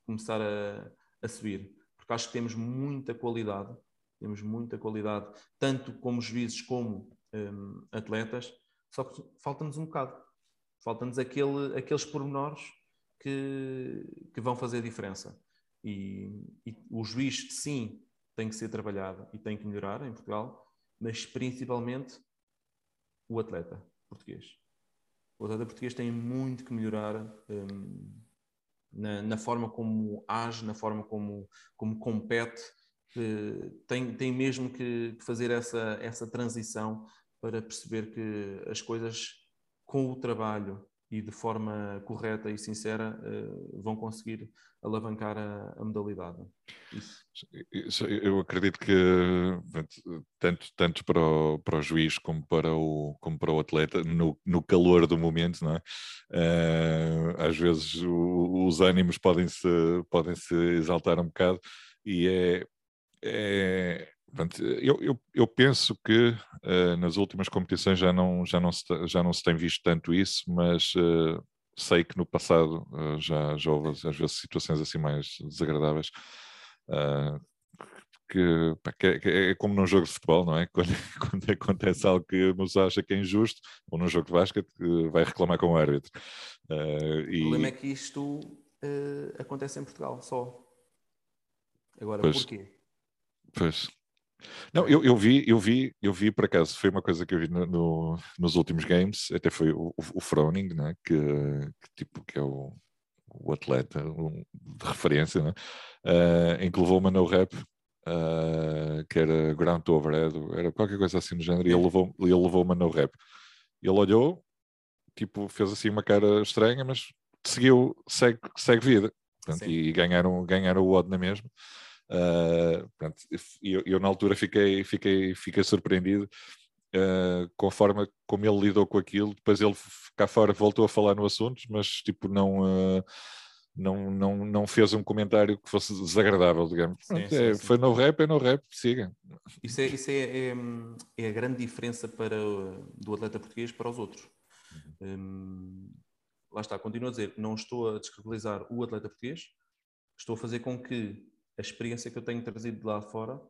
começar a, a subir. Porque acho que temos muita qualidade, temos muita qualidade, tanto como juízes como um, atletas, só que falta-nos um bocado. Falta-nos aquele, aqueles pormenores que, que vão fazer diferença. E, e, o juiz, sim, tem que ser trabalhado e tem que melhorar em Portugal, mas principalmente o atleta português. O atleta português tem muito que melhorar um, na, na, forma como age, na forma como, como compete. Tem, tem mesmo que fazer essa, essa transição para perceber que as coisas com o trabalho e de forma correta e sincera uh, vão conseguir alavancar a, a modalidade. Isso. Eu acredito que tanto, tanto para, o, para o juiz como para o, como para o atleta, no, no calor do momento, não é? Uh, às vezes os ânimos podem-se podem -se exaltar um bocado e é, é Eu, eu, eu, penso que uh, nas últimas competições já não, já, não se, já não se tem visto tanto isso, mas uh, sei que no passado uh, já, já houve às vezes situações assim mais desagradáveis. Que, que, que, é como num jogo de futebol, não é? Quando, quando acontece algo que nos acha que é injusto, ou num jogo de basquete, vai reclamar com o árbitro. E... O problema é que isto acontece em Portugal só. Agora, pois, porquê? Pois, não, eu, eu vi, eu vi, eu vi por acaso, foi uma coisa que eu vi no, no, nos últimos games, até foi o, o Froning, né, que, que, tipo que é o, o atleta um, de referência, né, uh, em que levou uma no rap, uh, que era ground overhead, era qualquer coisa assim no género, e ele levou, ele levou uma no rap. Ele olhou, tipo, fez assim uma cara estranha, mas seguiu, segue, segue vida. Portanto, e ganharam, ganharam o odd na mesma. Uh, eu, eu, na altura fiquei, fiquei, fiquei surpreendido uh, com a forma como ele lidou com aquilo. Depois ele cá fora voltou a falar no assunto, mas tipo não, uh, não, não, não fez um comentário que fosse desagradável, digamos. Sim, pronto, sim, é, sim. Foi no rap, é no rap, siga. Isso é, isso é, é, é, a grande diferença para, do atleta português para os outros. Uhum. Um, lá está, continuo a dizer, não estou a descredibilizar o atleta português, estou a fazer com que a experiência que eu tenho trazido de lá fora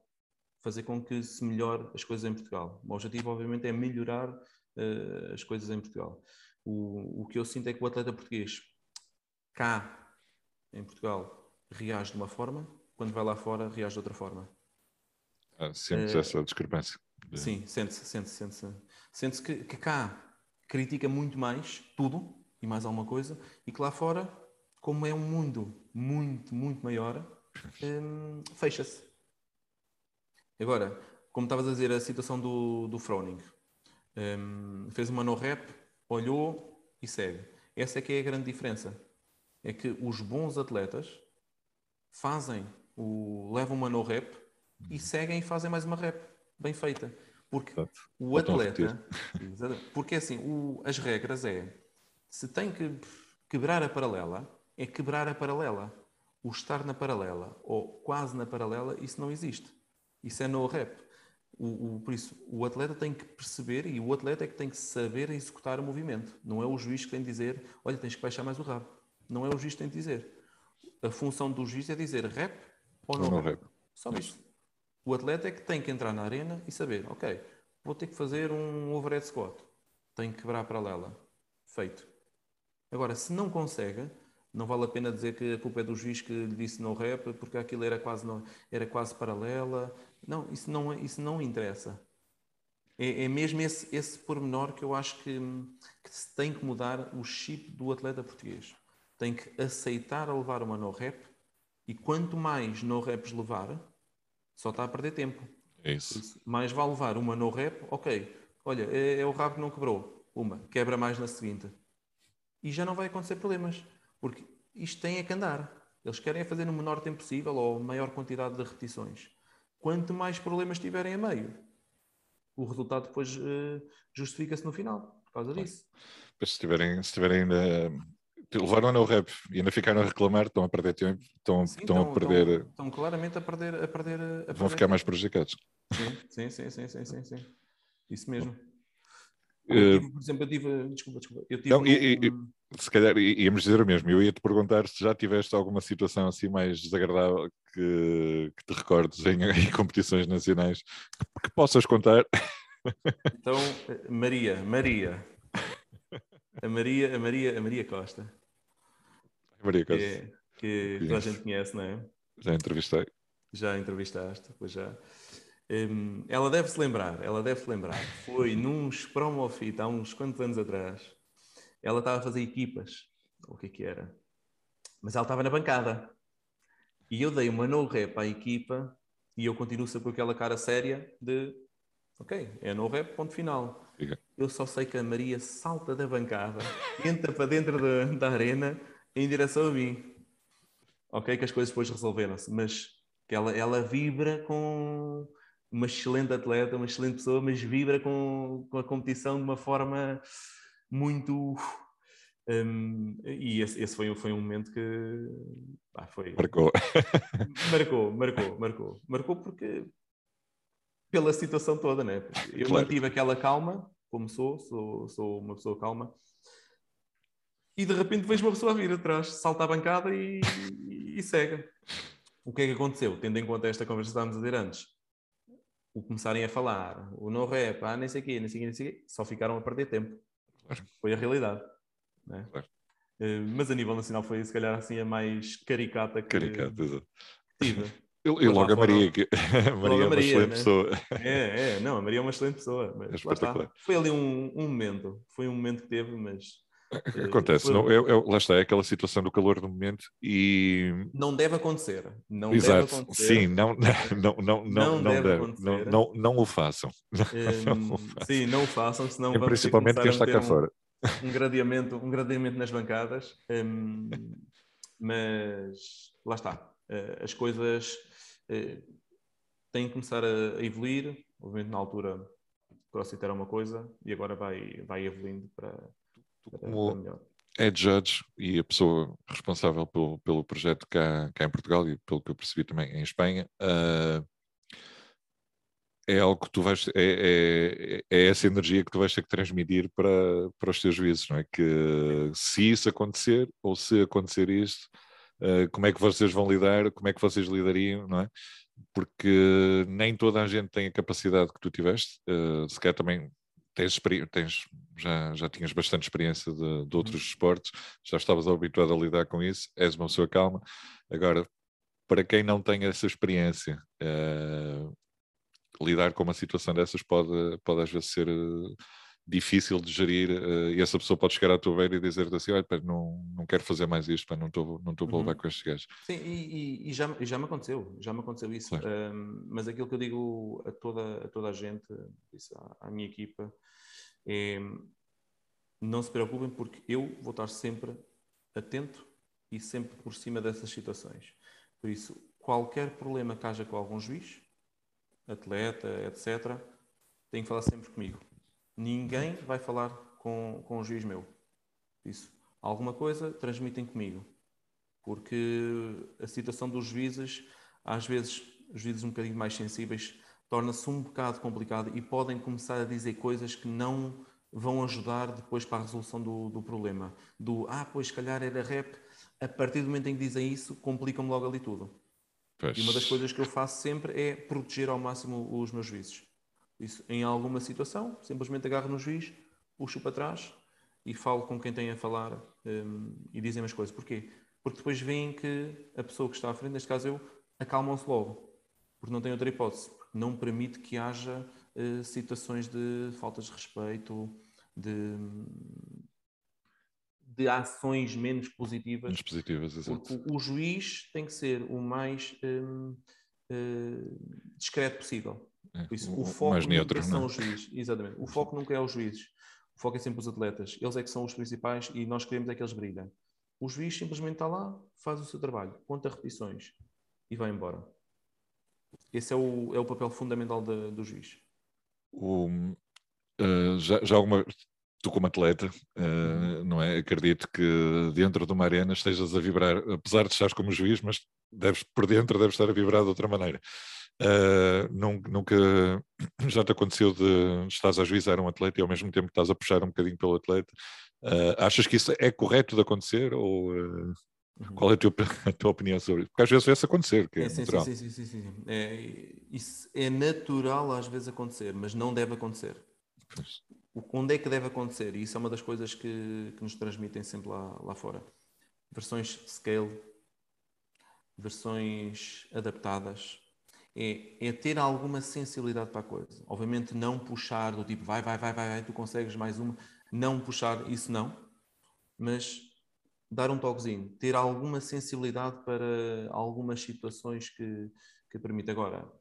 fazer com que se melhore as coisas em Portugal. O objetivo, obviamente, é melhorar uh, as coisas em Portugal. O, o que eu sinto é que o atleta português, cá em Portugal, reage de uma forma, quando vai lá fora, reage de outra forma. Ah, sentes uh, essa discrepância? Sim, sente-se, sente-se, sente-se. Sente-se que, que cá critica muito mais tudo e mais alguma coisa, e que lá fora, como é um mundo muito, muito maior, um, fecha-se. Agora, como estavas a dizer, a situação do, do Froning. Um, fez uma no-rap, olhou e segue. Essa é que é a grande diferença. É que os bons atletas fazem, o, levam uma no-rap e seguem e fazem mais uma rap bem feita. Porque Exato. o atleta. Porque assim, o, as regras é se tem que quebrar a paralela, é quebrar a paralela o estar na paralela ou quase na paralela, isso não existe. Isso é no rap. O, o, por isso, o atleta tem que perceber e o atleta é que tem que saber executar o movimento. Não é o juiz que tem de dizer, olha, tens que baixar mais o rabo. Não é o juiz que tem de dizer. A função do juiz é dizer rap ou não, rap. rap. Só isso. O atleta é que tem que entrar na arena e saber, ok, vou ter que fazer um overhead squat. Tenho que quebrar a paralela. Feito. Agora, se não consegue, não vale a pena dizer que a culpa é do juiz que lhe disse no rap, porque aquilo era quase, não, era quase paralela. Não, isso não, isso não interessa. É, é mesmo esse, esse pormenor que eu acho que, que se tem que mudar o chip do atleta português. Tem que aceitar a levar uma no-rap e quanto mais no-raps levar, só está a perder tempo. É isso. Mais vale levar uma no-rap, ok, olha, é, é o rabo que não quebrou. Uma, quebra mais na seguinte. E já não vai acontecer problemas porque isto tem é que andar. Eles querem é fazer no menor tempo possível ou maior quantidade de repetições. Quanto mais problemas tiverem a meio, o resultado depois uh, justifica-se no final, por causa disso. Mas se tiverem, se tiverem ainda. Levaram no rap e ainda ficaram a reclamar, estão a perder tempo, estão, Sim, estão, estão, a perder. Estão, estão, claramente a perder. A perder a vão perder ficar tempo. mais prejudicados. Sim, sim, sim, sim, sim, sim. Isso mesmo. Eu tive, por exemplo, eu tive. Desculpa, desculpa. Eu tive um... e, e, se calhar íamos dizer o mesmo. Eu ia te perguntar se já tiveste alguma situação assim mais desagradável que, que te recordes em, em competições nacionais que, que, possas contar. Então, Maria, Maria. A Maria, a Maria, a Maria Costa. Maria Costa. Que, que toda a gente conhece, não é? Já entrevistei. Já entrevistaste, pois já. Um, ela deve se lembrar, ela deve se lembrar. Foi num Spromofit há uns quantos anos atrás. ela estava a fazer equipas, o que é que era? Mas ela estava na bancada. E eu dei uma no rap à equipa e eu continuo sempre com aquela cara séria de ok, é no rap, ponto final. Eu só sei que a Maria salta da bancada, entra para dentro da, da arena em direção a mim. Ok, que as coisas depois resolveram-se, mas que ela, ela vibra com uma excelente atleta, uma excelente pessoa, mas vibra com, com a competição de uma forma muito. Um, e esse, esse, foi, foi um momento que ah, foi, Marcou. marcou, marcou, marcou, marcou porque pela situação toda, né? Eu Claro. mantive aquela calma, como sou, sou, sou uma pessoa calma, e de repente vejo uma pessoa a vir atrás, salta à bancada e, e segue. O que é que aconteceu? Tendo em conta esta conversa que estávamos a dizer antes, o começarem a falar, o no rap, ah, nem sei o quê, nem sei o quê, nem sei o quê, só ficaram a perder tempo. Claro. Foi a realidade. né? Claro. Eh, Mas a nível nacional foi, se calhar, assim, a mais caricata que Caricato, exato. tive. E, e lá logo a Maria, que a Maria é uma Maria, excelente né? pessoa. É, é, não, a Maria é uma excelente pessoa. Mas É espetacular. Foi ali um, um momento, foi um momento que teve, mas Acontece, foi- não, é, é- lá está, é aquela situação do calor do momento e não deve acontecer. Não Exato, deve acontecer. sim, não, não, não, não, Não não, deve não, não, não o façam. Hum, Não façam. sim, não o façam, senão E vamos ter que principalmente quem está cá um- fora. um gradeamento, um gradeamento nas bancadas, hum, mas lá está. Eh, as coisas eh, têm que começar a, a evoluir. Obviamente, na altura, CrossFit era uma coisa e agora vai, vai evoluindo para, para, como- para melhor. é judge e a pessoa responsável pelo, pelo projeto cá, cá em Portugal e pelo que eu percebi também em Espanha, ah, é algo que tu vais, é, é, é essa energia que tu vais ter que transmitir para, para os teus juízes, não é? Que se isso acontecer, ou se acontecer isto, ah, como é que vocês vão lidar, como é que vocês lidariam, não é? Porque nem toda a gente tem a capacidade que tu tiveste, ah, se calhar também tens, tens já, já tinhas bastante experiência de, de outros esportes, já estavas habituado a lidar com isso, és uma pessoa calma. Agora, para quem não tem essa experiência, eh, lidar com uma situação dessas pode, pode às vezes ser eh, difícil de gerir eh, e essa pessoa pode chegar à tua beira e dizer assim, olha, pá, não, não quero fazer mais isto, pá, não estou não estou a levar Uhum. com estes gajos. Sim, e, e- e já, já me aconteceu, já me aconteceu isso. Claro. Hum, mas aquilo que eu digo a toda a, toda a gente, isso à, à minha equipa, é não se preocupem porque eu vou estar sempre atento e sempre por cima dessas situações. Por isso, qualquer problema que haja com algum juiz, atleta, etc., tem que falar sempre comigo. Ninguém vai falar com, com um juiz meu. Isso, alguma coisa, transmitem comigo porque a situação dos juízes, às vezes, os juízes um bocadinho mais sensíveis, torna-se um bocado complicado e podem começar a dizer coisas que não vão ajudar depois para a resolução do, do problema. Do, ah, pois, se calhar era rap, a partir do momento em que dizem isso, complicam-me logo ali tudo. Pois, E uma das coisas que eu faço sempre é proteger ao máximo os meus juízes. Isso, em alguma situação, simplesmente agarro no juiz, puxo para trás e falo com quem tem a falar hum, e dizem as coisas. Porquê? Porque depois veem que a pessoa que está à frente, neste caso eu, acalmam-se logo. Porque não tem outra hipótese. Porque não permite que haja eh, situações de faltas de respeito, de, de ações menos positivas menos positivas, porque o, o juiz tem que ser o mais hum, eh, discreto possível. É, Por isso, o- foco nunca neutro, são não é? os juízes. Exatamente. O foco nunca é os juízes. O foco é sempre os atletas. Eles é que são os principais e nós queremos é que eles brilhem. O juiz simplesmente está lá, faz o seu trabalho, conta repetições e vai embora. Esse é o, é o papel fundamental da- do juiz. O, eh, já, já alguma tu como atleta, Uhum. não é? Acredito que dentro de uma arena estejas a vibrar, apesar de estares como juiz, mas deves, por dentro deves estar a vibrar de outra maneira. Nun- nunca já te aconteceu de estás a juizar um atleta e ao mesmo tempo estás a puxar um bocadinho pelo atleta. Eh, achas que isso é correto de acontecer ou Uhum. qual é a tua, a tua opinião sobre isso? Porque às vezes vê-se acontecer, que é, É, sim, natural. sim, sim, sim, sim, sim. É, isso é natural às vezes acontecer, mas não deve acontecer. Pois. Onde é que deve acontecer? E isso é uma das coisas que, que nos transmitem sempre lá, lá fora. Versões scale, versões adaptadas. É, é ter alguma sensibilidade para a coisa. Obviamente não puxar do tipo vai, vai, vai, vai, vai, tu consegues mais uma. Não puxar, isso não. mas dar um toquezinho, ter alguma sensibilidade para algumas situações que, que permite. Agora,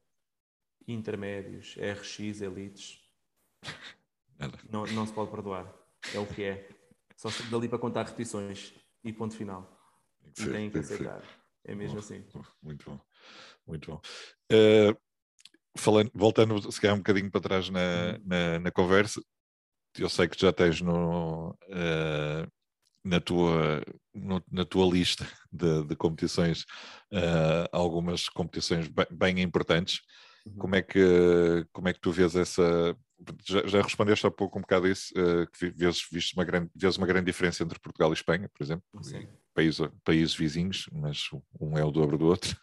intermédios, RX, elites, não, não se pode perdoar. É o que é. Só se dali para contar repetições e ponto final. e tem que aceitar. É mesmo assim. Muito bom. Muito bom. Uh, falando, voltando se calhar um bocadinho para trás na, uhum. na, na conversa, eu sei que já tens no, uh, na, tua, no, na tua lista de, de competições uh, algumas competições bem, bem importantes. Uhum. Como, é que, como é que tu vês essa. Já, já respondeste há pouco um bocado isso, uh, que vês, vês, uma grande, vês uma grande diferença entre Portugal e Espanha, por exemplo, países, países vizinhos, mas um é o dobro do outro.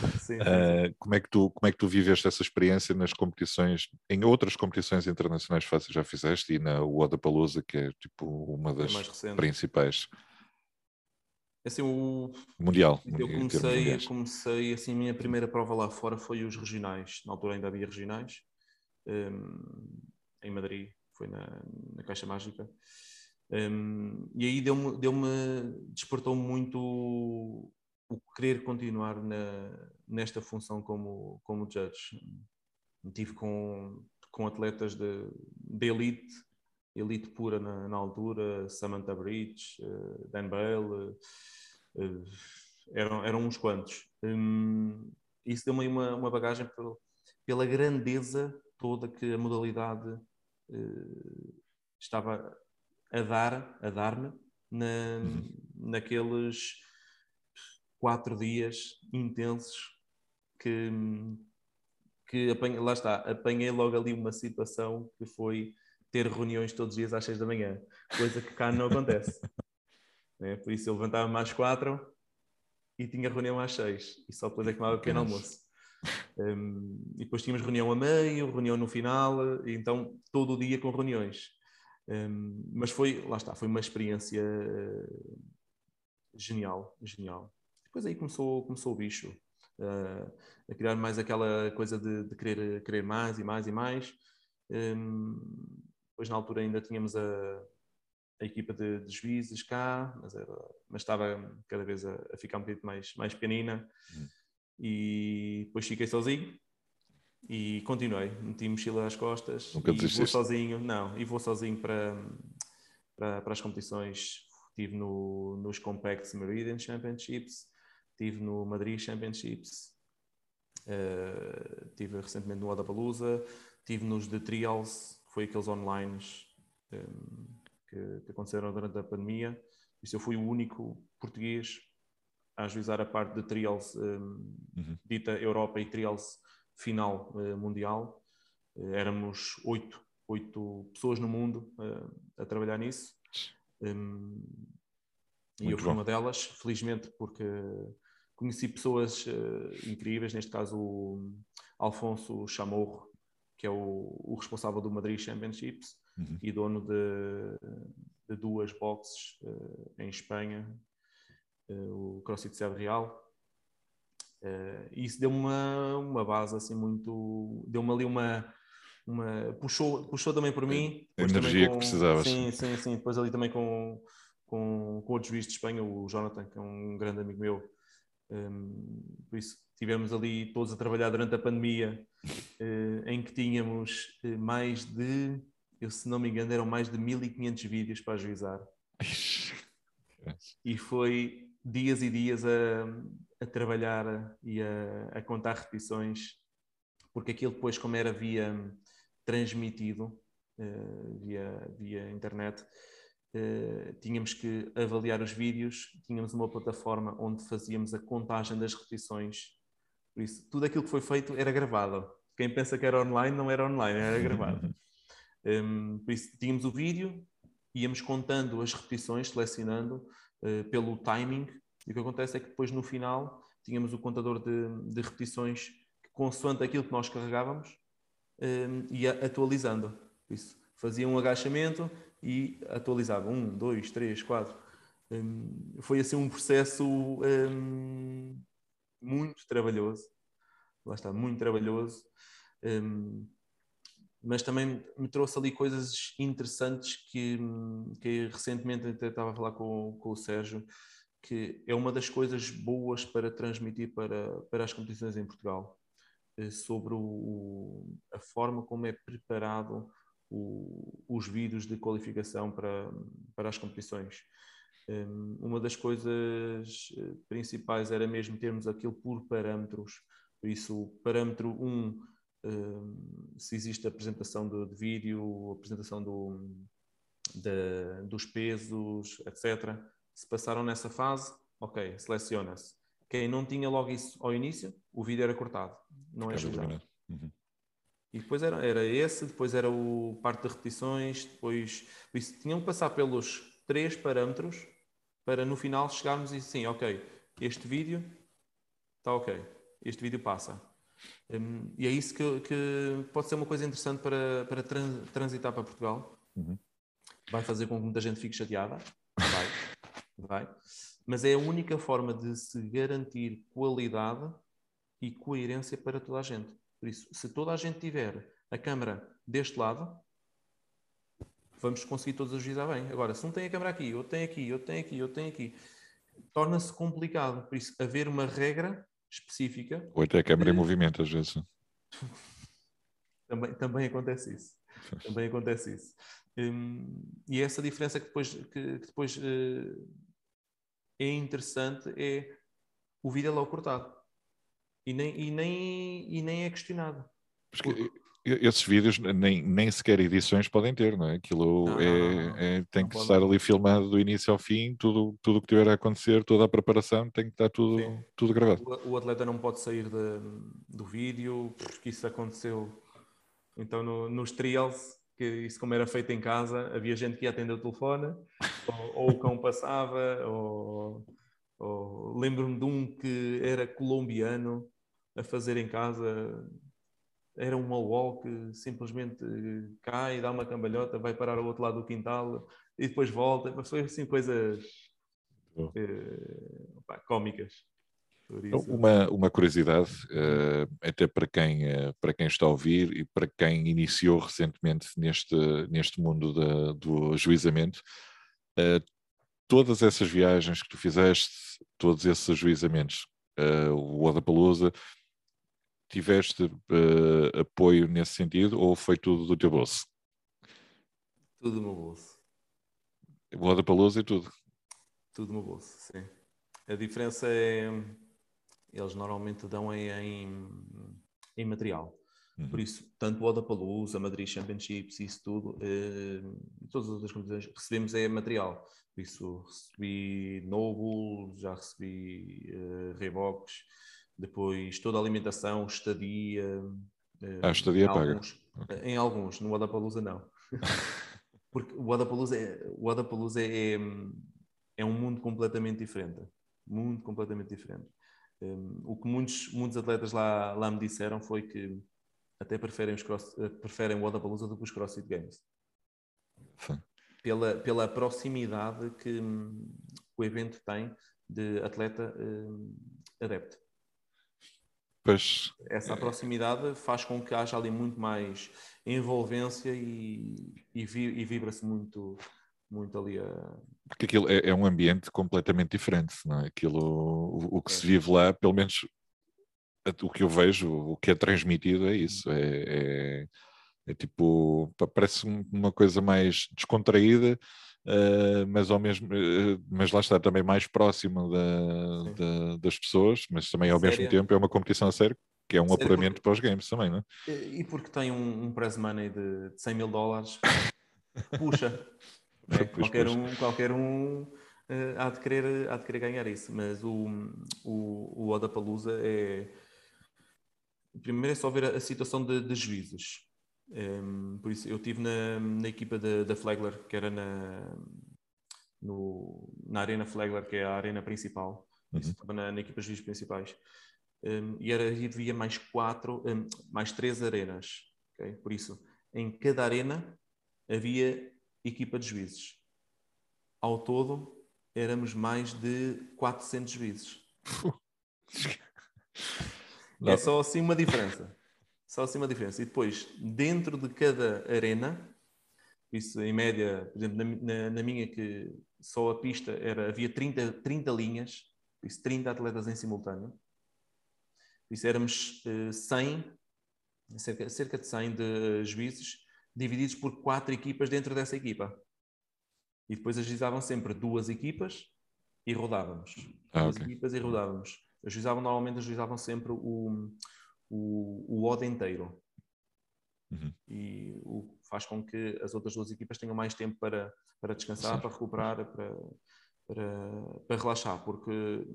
Sim, sim, uh, como, é que tu, como é que tu viveste essa experiência nas competições, em outras competições internacionais que já fizeste e na Wodapalooza, que é tipo uma das é principais? Assim, o... Mundial. Eu comecei, comecei, assim, a minha primeira prova lá fora foi os regionais. Na altura ainda havia regionais. Um, em Madrid, foi na, na Caixa Mágica. Um, e aí deu-me, deu-me despertou muito o, o querer continuar na, nesta função como, como judge. Tive com, com atletas de, de elite, elite pura na, na altura, Samantha Bridge, uh, Dan Bale, uh, eram, eram uns quantos. Um, isso deu-me uma, uma bagagem pela, pela grandeza toda que a modalidade uh, estava a dar, a dar-me na, uhum. naqueles quatro dias intensos que, que apanhei, lá está, apanhei logo ali uma situação que foi ter reuniões todos os dias às seis da manhã, coisa que cá não acontece. É, por isso eu levantava-me às quatro e tinha reunião às seis, e só depois é que tomava pequeno almoço. Um, e depois tínhamos reunião a meio, reunião no final, e então todo o dia com reuniões. Um, mas foi, lá está, foi uma experiência uh, genial, genial. Depois aí começou, começou o bicho, uh, a criar mais aquela coisa de, de, querer, querer mais e mais e mais. Um, depois na altura ainda tínhamos a, a equipa de, de juízes cá, mas, era, mas, estava cada vez a, a, ficar um bocadinho mais, mais pequenina. Hum. E depois fiquei sozinho e continuei, meti mochila às costas Nunca e vou sozinho, não, e vou sozinho para, para, para as competições. Estive no, nos Compacts Meridian Championships, estive no Madrid Championships, uh, estive recentemente no Odapalooza, estive nos The Trials, que foi aqueles online um, eh, que, que, aconteceram durante a pandemia. Isso eu fui o único português a ajuizar a parte de Trials um, eh, uhum. dita Europa e Trials final uh, mundial. Uh, éramos oito, oito pessoas no mundo uh, a trabalhar nisso. Um, e eu fui bom. uma delas, felizmente, porque conheci pessoas incríveis, neste caso o Alfonso Chamorro, que é o, o responsável do Madrid Championships uhum. e dono de, de duas boxes em Espanha, o CrossFit Sede Real Uh, isso deu-me uma, uma base assim muito. Deu-me ali uma. uma puxou, puxou também por mim. A energia com, que precisavas. Sim, sim, sim. Depois ali também com, com, com o juiz de Espanha, o Jonathan, que é um grande amigo meu. Um, ehm, por isso, tivemos ali todos a trabalhar durante a pandemia, uh, em que tínhamos uh, mais de, eu se não me engano, eram mais de 1500 vídeos para ajuizar. e foi dias e dias a a trabalhar e a, a, contar repetições, porque aquilo depois, como era via transmitido uh, via, via internet, uh, tínhamos que avaliar os vídeos, tínhamos uma plataforma onde fazíamos a contagem das repetições. Por isso, tudo aquilo que foi feito era gravado. Quem pensa que era online, não era online, era gravado. um, por isso, tínhamos o vídeo, íamos contando as repetições, selecionando uh, pelo timing e o que acontece é que depois no final tínhamos o contador de, de repetições que, consoante aquilo que nós carregávamos, um, ia atualizando. Isso. Fazia um agachamento e atualizava. Um, dois, três, quatro. Um, foi assim um processo um, muito trabalhoso. Lá está, muito trabalhoso. Um, mas também me trouxe ali coisas interessantes que, que recentemente até estava a falar com, com o Sérgio, que é uma das coisas boas para transmitir para, para as competições em Portugal, eh, sobre o, a forma como é preparado o, os vídeos de qualificação para, para as competições. Um, uma das coisas eh, principais era mesmo termos aquilo por parâmetros, por isso, parâmetro 1, um, um, se existe apresentação de, de vídeo, apresentação do, de, dos pesos, etc. Se passaram nessa fase, ok, seleciona-se. Quem não tinha logo isso ao início, o vídeo era cortado, não é utilizado. Uhum. E depois era, era esse, depois era o parte de repetições, depois isso, tinham que passar pelos três parâmetros para no final chegarmos e sim, ok, este vídeo está ok, este vídeo passa. Um, e é isso que, que, pode ser uma coisa interessante para, para trans, transitar para Portugal. Uhum. Vai fazer com que muita gente fique chateada. Vai, vai. Mas é a única forma de se garantir qualidade e coerência para toda a gente. Por isso, se toda a gente tiver a câmara deste lado, vamos conseguir todos agilizar bem. Agora, se um tem a câmera aqui, outro tem aqui, outro tem aqui, outro tem aqui, torna-se complicado. Por isso, haver uma regra específica. Ou até a câmera de... em movimento, às vezes. também, também acontece isso. também acontece isso. Um, e essa diferença que depois, que, que depois uh, é interessante é o vídeo é logo cortado. E nem, e nem, e nem é questionado. Porque esses vídeos nem, nem sequer edições podem ter, não é? Aquilo não, é, não, não, é, tem que estar ali filmado do início ao fim, tudo o que tiver a acontecer, toda a preparação tem que estar tudo, tudo gravado. O, o, atleta não pode sair de, do vídeo, porque isso aconteceu. Então no, nos trials, que isso como era feito em casa, havia gente que ia atender o telefone, ou, ou o cão passava, ou, ou lembro-me de um que era colombiano a fazer em casa era uma wall que simplesmente cai, dá uma cambalhota, vai parar ao outro lado do quintal e depois volta. Foi assim coisas uh, opa, cómicas. Uma, uma curiosidade, uh, até para quem, uh, para quem está a ouvir e para quem iniciou recentemente neste, neste mundo da, do ajuizamento, uh, todas essas viagens que tu fizeste, todos esses ajuizamentos, o Odapalooza, tiveste apoio nesse sentido ou foi tudo do teu bolso? Tudo do meu bolso. Boda Palusa e tudo? Tudo do meu bolso, sim. A diferença é eles normalmente dão em, em, em material. Uhum. Por isso, tanto o Odapalooza, Madrid Championships, isso tudo, eh, todas as outras competições recebemos é material. Por isso, recebi Noble, já recebi eh, Reeboks, depois toda a alimentação, estadia. Eh, ah, estadia paga. Alguns, okay. Em alguns, no Adapalooza não. Porque o Adapalooza, é, o Adapalooza é, é um mundo completamente diferente. Mundo completamente diferente. Um, o que muitos, muitos atletas lá, lá me disseram foi que até preferem, os cross, eh, preferem o Adapalooza do que os CrossFit Games. Pela, pela proximidade que um, o evento tem de atleta um, adepto. Pois, Essa proximidade faz com que haja ali muito mais envolvência e, e, vi, e vibra-se muito, muito ali a... Porque aquilo é, é, um ambiente completamente diferente, não é? Aquilo, o, o que é. se vive lá, pelo menos o que eu vejo, o que é transmitido é isso, é, é, é tipo, parece uma coisa mais descontraída, Uh, mas ao mesmo uh, mas lá está também mais próximo da, da, das pessoas, mas também ao Sério? mesmo tempo é uma competição a sério, que é um Sério? apuramento porque... para os games também, não é? E porque tem um, um prize money de, de 100 mil dólares, puxa, né? qualquer, Um, qualquer um uh, há, de querer, há de querer ganhar isso, mas o, o, o Odapalooza é primeiro é só ver a, a situação de, de juízes um, por isso, eu estive na, na equipa da Flagler, que era na, no, na Arena Flagler, que é a arena principal. Uhum. Isso, estava na, na equipa de juízes principais. Um, e era, havia mais quatro, um, mais três arenas. Okay? Por isso, em cada arena havia equipa de juízes. Ao todo, éramos mais de 400 juízes. é só assim uma diferença. Só assim uma diferença. E depois, dentro de cada arena, isso em média, por exemplo, na, na, minha que só a pista era, havia 30, 30 linhas, isso 30 atletas em simultâneo. Isso éramos uh, 100, cerca, cerca de 100 de juízes, divididos por quatro equipas dentro dessa equipa. E depois ajuizavam sempre duas equipas e rodávamos. Ah, duas okay. equipas e rodávamos. Ajuizavam, normalmente ajuizavam sempre o, o, o odd inteiro. Uhum. E o faz com que as outras duas equipas tenham mais tempo para, para descansar, Sim. para recuperar, para, para, para relaxar, porque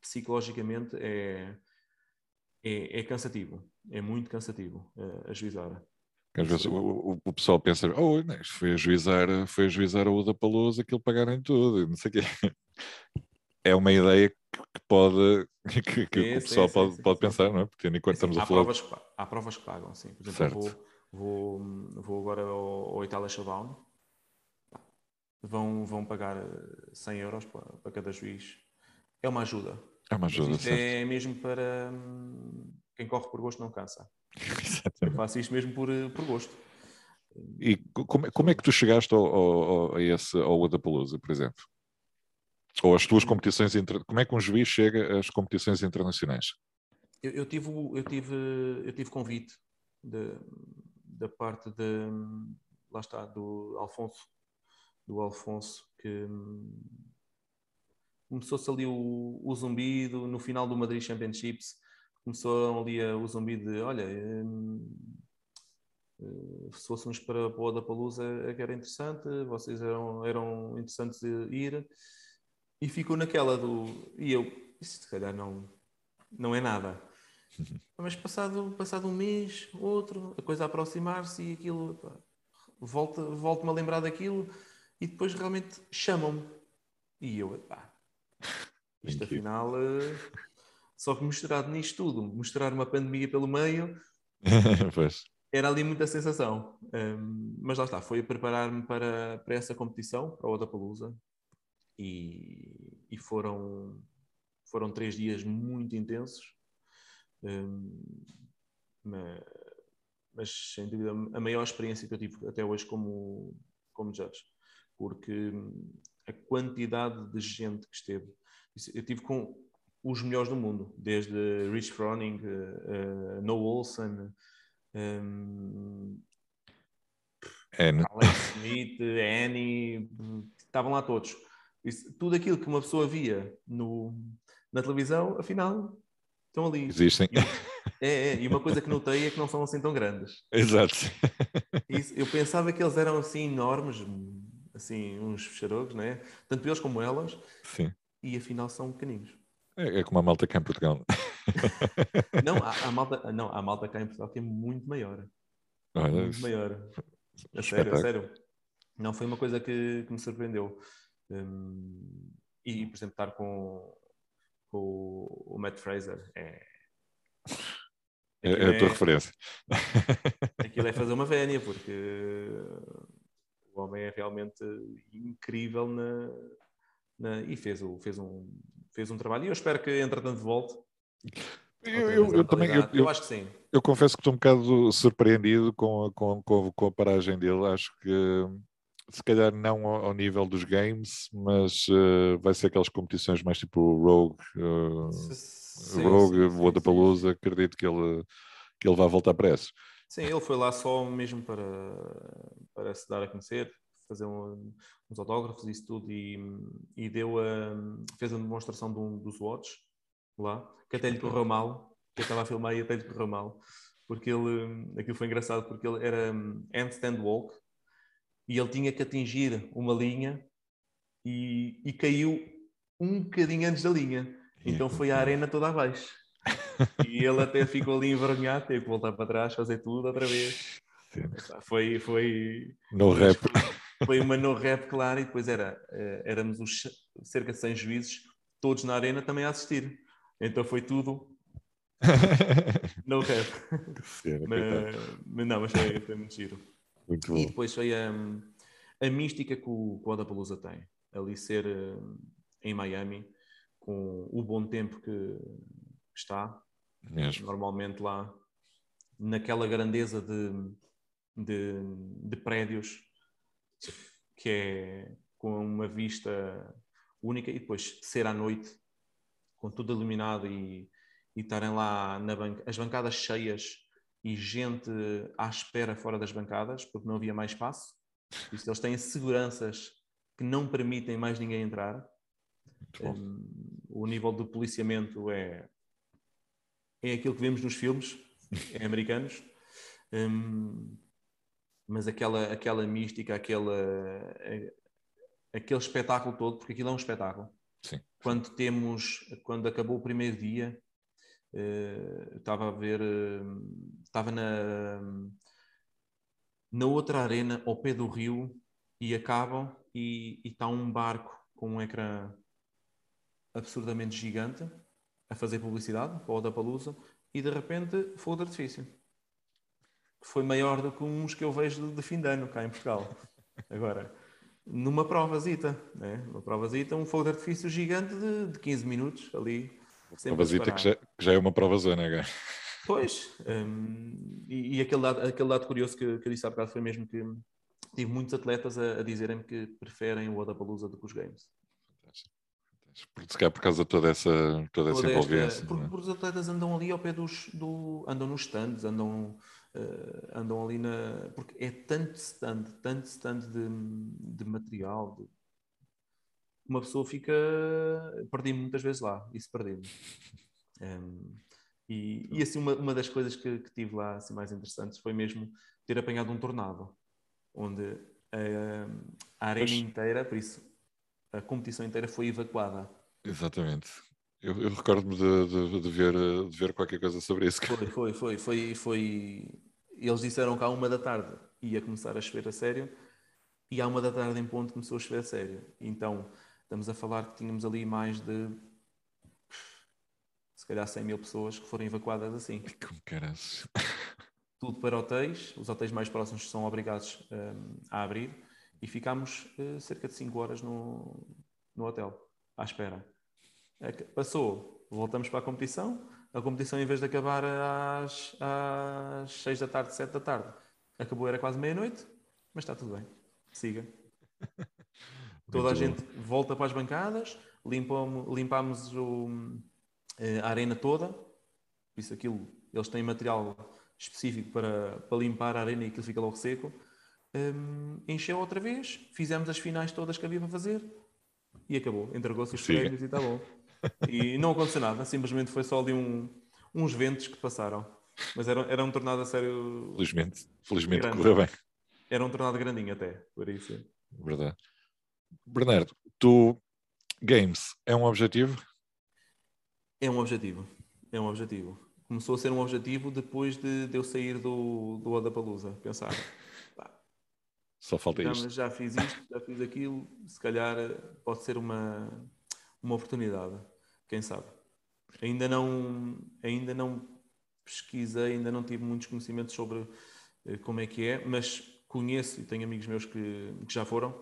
psicologicamente é, é, é, cansativo, é muito cansativo uh, ajuizar. Às vezes o, o, pessoal pensa, oh, não, foi ajuizar, foi ajuizar a Uda Palusa, aquilo pagaram tudo, não sei o quê. É uma ideia que pode, que, que sim, o pessoal sim, pode, sim, pode pensar, não é? Porque enquanto estamos há a falar... Provas, há provas que pagam, sim. Por exemplo, certo. vou, vou, vou agora ao, ao Itália Showdown, vão, vão pagar 100 euros para, para cada juiz. É uma ajuda. É uma ajuda, Isto é mesmo para hum, quem corre por gosto não cansa. Exatamente. Eu faço isto mesmo por, por gosto. E como, como é que tu chegaste ao, ao, a esse, ao Wadapalooza, por exemplo? Ou as tuas competições, como é que um juiz chega às competições internacionais? Eu, eu tive, eu, tive, eu tive convite de, da parte de, lá está, do Alfonso, do Alfonso, que hum, começou-se ali o, o zumbido no final do Madrid Championships começou ali o zumbido de olha hum, eh, se fôssemos para, para o Odapalooza é que era interessante vocês eram, eram interessantes de ir. E ficou naquela do e eu, isso se calhar não não é nada. Mas passado, passado um mês, outro, a coisa a aproximar-se e aquilo pá, volto-me volto a lembrar daquilo e depois realmente chamam-me. E eu, pá, isto afinal, uh, só que misturado nisto tudo, misturar uma pandemia pelo meio, era ali muita sensação. Um, mas lá está, foi a preparar-me para, para essa competição, para o Odapalooza, e, e foram, foram três dias muito intensos. Um, mas, mas, sem dúvida, a maior experiência que eu tive até hoje como, como judge, porque a quantidade de gente que esteve. Eu tive com os melhores do mundo, desde Rich Froning, uh, uh, Noah Olsen, um, Alex Smith, Annie, estavam lá todos. Isso, tudo aquilo que uma pessoa via no, na televisão, afinal, estão ali. Existem. E, é, é, e uma coisa que notei é que não são assim tão grandes. Exato. Isso, eu pensava que eles eram assim enormes, assim, uns fecharogos, né? Tanto eles como elas. Sim. E afinal são pequeninos. É, é como a malta cá em Portugal. não, a, a, malta, não, a malta cá em Portugal que é muito maior. Olha, muito isso... maior. A sério, a sério. Não, foi uma coisa que, que me surpreendeu. Um, e, por exemplo, estar com, com o Matt Fraser é. É, é a tua é, referência. Aquilo é fazer uma vénia, porque o homem é realmente incrível na, na, e fez, o, fez, um, fez um trabalho. E eu espero que, entretanto, volte. Eu, eu, eu também eu, eu, acho que sim. Eu confesso que estou um bocado surpreendido com a, com, com, com a paragem dele. Acho que se calhar não ao, nível dos games, mas uh, vai ser aquelas competições mais tipo Rogue, uh, sim, Rogue, Wadapalooza. Acredito que ele, que ele vai voltar para esses. Sim, ele foi lá só mesmo para, para se dar a conhecer, fazer um, uns autógrafos e isso tudo, e, e deu a, fez a demonstração de um, dos watches lá, que até lhe correu mal, que eu estava a filmar e até lhe correu mal, porque ele, aquilo foi engraçado, porque ele era handstand walk, e ele tinha que atingir uma linha e, e caiu um bocadinho antes da linha. Então foi a arena toda abaixo. E ele até ficou ali envergonhado, teve que voltar para trás, fazer tudo outra vez. Foi, foi. No rap. Foi uma no rap, claro, e depois era, eh, éramos os cerca de 100 juízes, todos na arena também a assistir. Então foi tudo no rap. mas, mas, não, mas foi, foi muito giro. Muito. E depois foi a, a mística que o, que o Adapalooza tem. Ali ser eh, em Miami, com o bom tempo que está. Mesmo. Normalmente lá naquela grandeza de, de, de prédios que é com uma vista única e depois ser à noite com tudo iluminado e, e estarem lá na banca, as bancadas cheias e gente à espera fora das bancadas porque não havia mais espaço. Isso, eles têm seguranças que não permitem mais ninguém entrar. Um, o nível de policiamento é, é aquilo que vemos nos filmes é americanos. Um, mas aquela, aquela mística, aquela, aquele espetáculo todo, porque aquilo é um espetáculo. Sim. Quando temos, quando acabou o primeiro dia, uh, estava a ver, uh, estava na, na outra arena, ao pé do rio, e acabam e, e está um barco com um ecrã absurdamente gigante a fazer publicidade para o Odapalooza e de repente fogo de artifício foi maior do que uns que eu vejo de fim de ano cá em Portugal. Agora, numa provazita, né? uma provazita, um fogo de artifício gigante de, de 15 minutos ali. Provazita que já, que já é uma prova zona agora. Pois, um, e, e, aquele, dado, aquele dado curioso que, que eu disse há bocado foi mesmo que tive muitos atletas a, a dizerem que preferem o Odapalooza do que os games. Porque se calhar por causa de toda essa, toda, toda essa envolvência. Porque, é? porque, os atletas andam ali ao pé dos. Do, andam nos stands, andam uh, andam ali na. Porque é tanto stand, tanto stand de, de material. De... Uma pessoa fica. Perdi-me muitas vezes lá, isso perdi-me. Um, e, e, assim, uma, uma das coisas que, que, tive lá assim, mais interessantes foi mesmo ter apanhado um tornado, onde a, a arena pois. inteira, por isso a competição inteira foi evacuada. Exatamente. Eu, eu recordo-me de, de, de, ver, de ver qualquer coisa sobre isso. Foi, foi, foi, foi, foi. Eles disseram que à uma da tarde ia começar a chover a sério e à uma da tarde em ponto começou a chover a sério. Então estamos a falar que tínhamos ali mais de se calhar 100 mil pessoas que foram evacuadas assim. Como caras. Tudo para hotéis, os hotéis mais próximos são obrigados um, a abrir e ficámos uh, cerca de 5 horas no, no hotel, à espera. É passou, voltamos para a competição. A competição, em vez de acabar às, às 6 da tarde, 7 da tarde, acabou, era quase meia-noite, mas está tudo bem. Siga. Toda a gente volta para as bancadas, limpamos, limpamos o, eh, a arena toda. Isso, aquilo, eles têm material específico para, para limpar a arena e aquilo fica logo seco. Um, encheu outra vez, fizemos as finais todas que havia para fazer e acabou. Entregou-se os prémios e está bom. E não aconteceu nada, simplesmente foi só ali um, uns ventos que passaram. Mas era, era um tornado a sério. Felizmente, felizmente grande. correu bem. Era um tornado grandinho até, por isso. Verdade. Bernardo, tu, games, é um objetivo? É um objetivo. É um objetivo. Começou a ser um objetivo depois de, de eu sair do, do Odapalooza. Pensar, só falta já, isto. Já fiz isto, já fiz aquilo, se calhar pode ser uma, uma oportunidade, quem sabe. Ainda não, ainda não pesquisei, ainda não tive muitos conhecimentos sobre eh, como é que é, mas conheço e tenho amigos meus que, que já foram,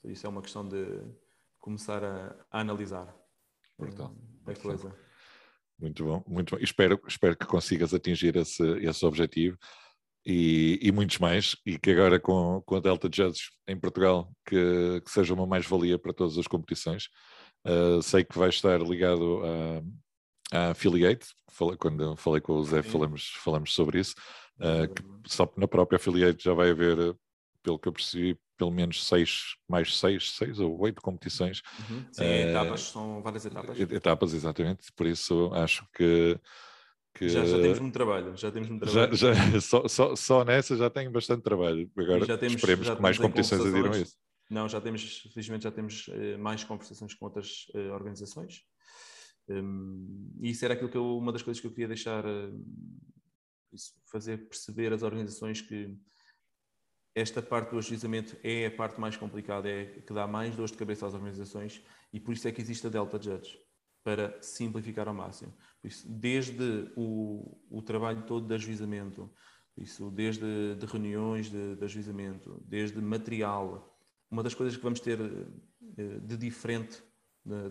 por isso é uma questão de começar a, a analisar Brutal. a coisa. Muito bom, muito bom. Espero, espero que consigas atingir esse, esse objetivo e, e, muitos mais, e que agora com, com a Delta Judges em Portugal, que, que seja uma mais-valia para todas as competições. Uh, sei que vai estar ligado à, à Affiliate, falei, quando falei com o Zé falamos, falamos sobre isso, uh, que só na própria Affiliate já vai haver, pelo que eu percebi, pelo menos seis, mais seis, seis ou oito competições. Uhum. Sim, uh, etapas, são várias etapas. Etapas, exatamente, por isso acho que que, já, já temos muito trabalho, já temos muito trabalho. Já, já, só, só, só nessa já tenho bastante trabalho. Agora já temos, esperemos já que mais competições adiram isso. Não, já temos, felizmente já temos uh, mais conversações com outras uh, organizações. Um, e isso era aquilo que eu, uma das coisas que eu queria deixar, uh, isso, fazer perceber às organizações que esta parte do ajuizamento é a parte mais complicada, é que dá mais dores de cabeça às organizações e por isso é que existe a Delta Judge para simplificar ao máximo. Isso, desde o, o trabalho todo de ajuizamento, isso, desde de reuniões de, de ajuizamento, desde material. Uma das coisas que vamos ter eh, de diferente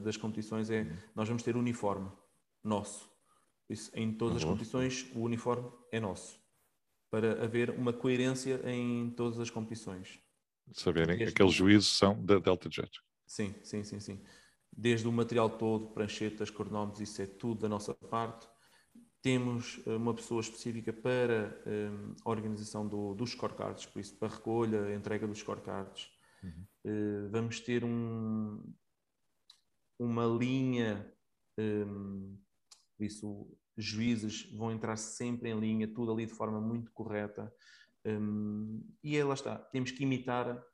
das competições é nós vamos ter uniforme nosso. Isso, em todas as competições, o uniforme é nosso. Para haver uma coerência em todas as competições. Saberem, Desde... aqueles juízos são da Delta Jet. Sim, sim, sim, sim. Desde o material todo, pranchetas, cronómetros, isso é tudo da nossa parte. Temos eh, uma pessoa específica para um, a organização do, dos scorecards, por isso, para a recolha, entrega dos scorecards. Uhum. Uh, vamos ter um, uma linha, um, por isso, juízes vão entrar sempre em linha, tudo ali de forma muito correta. Um, e aí lá está, temos que imitar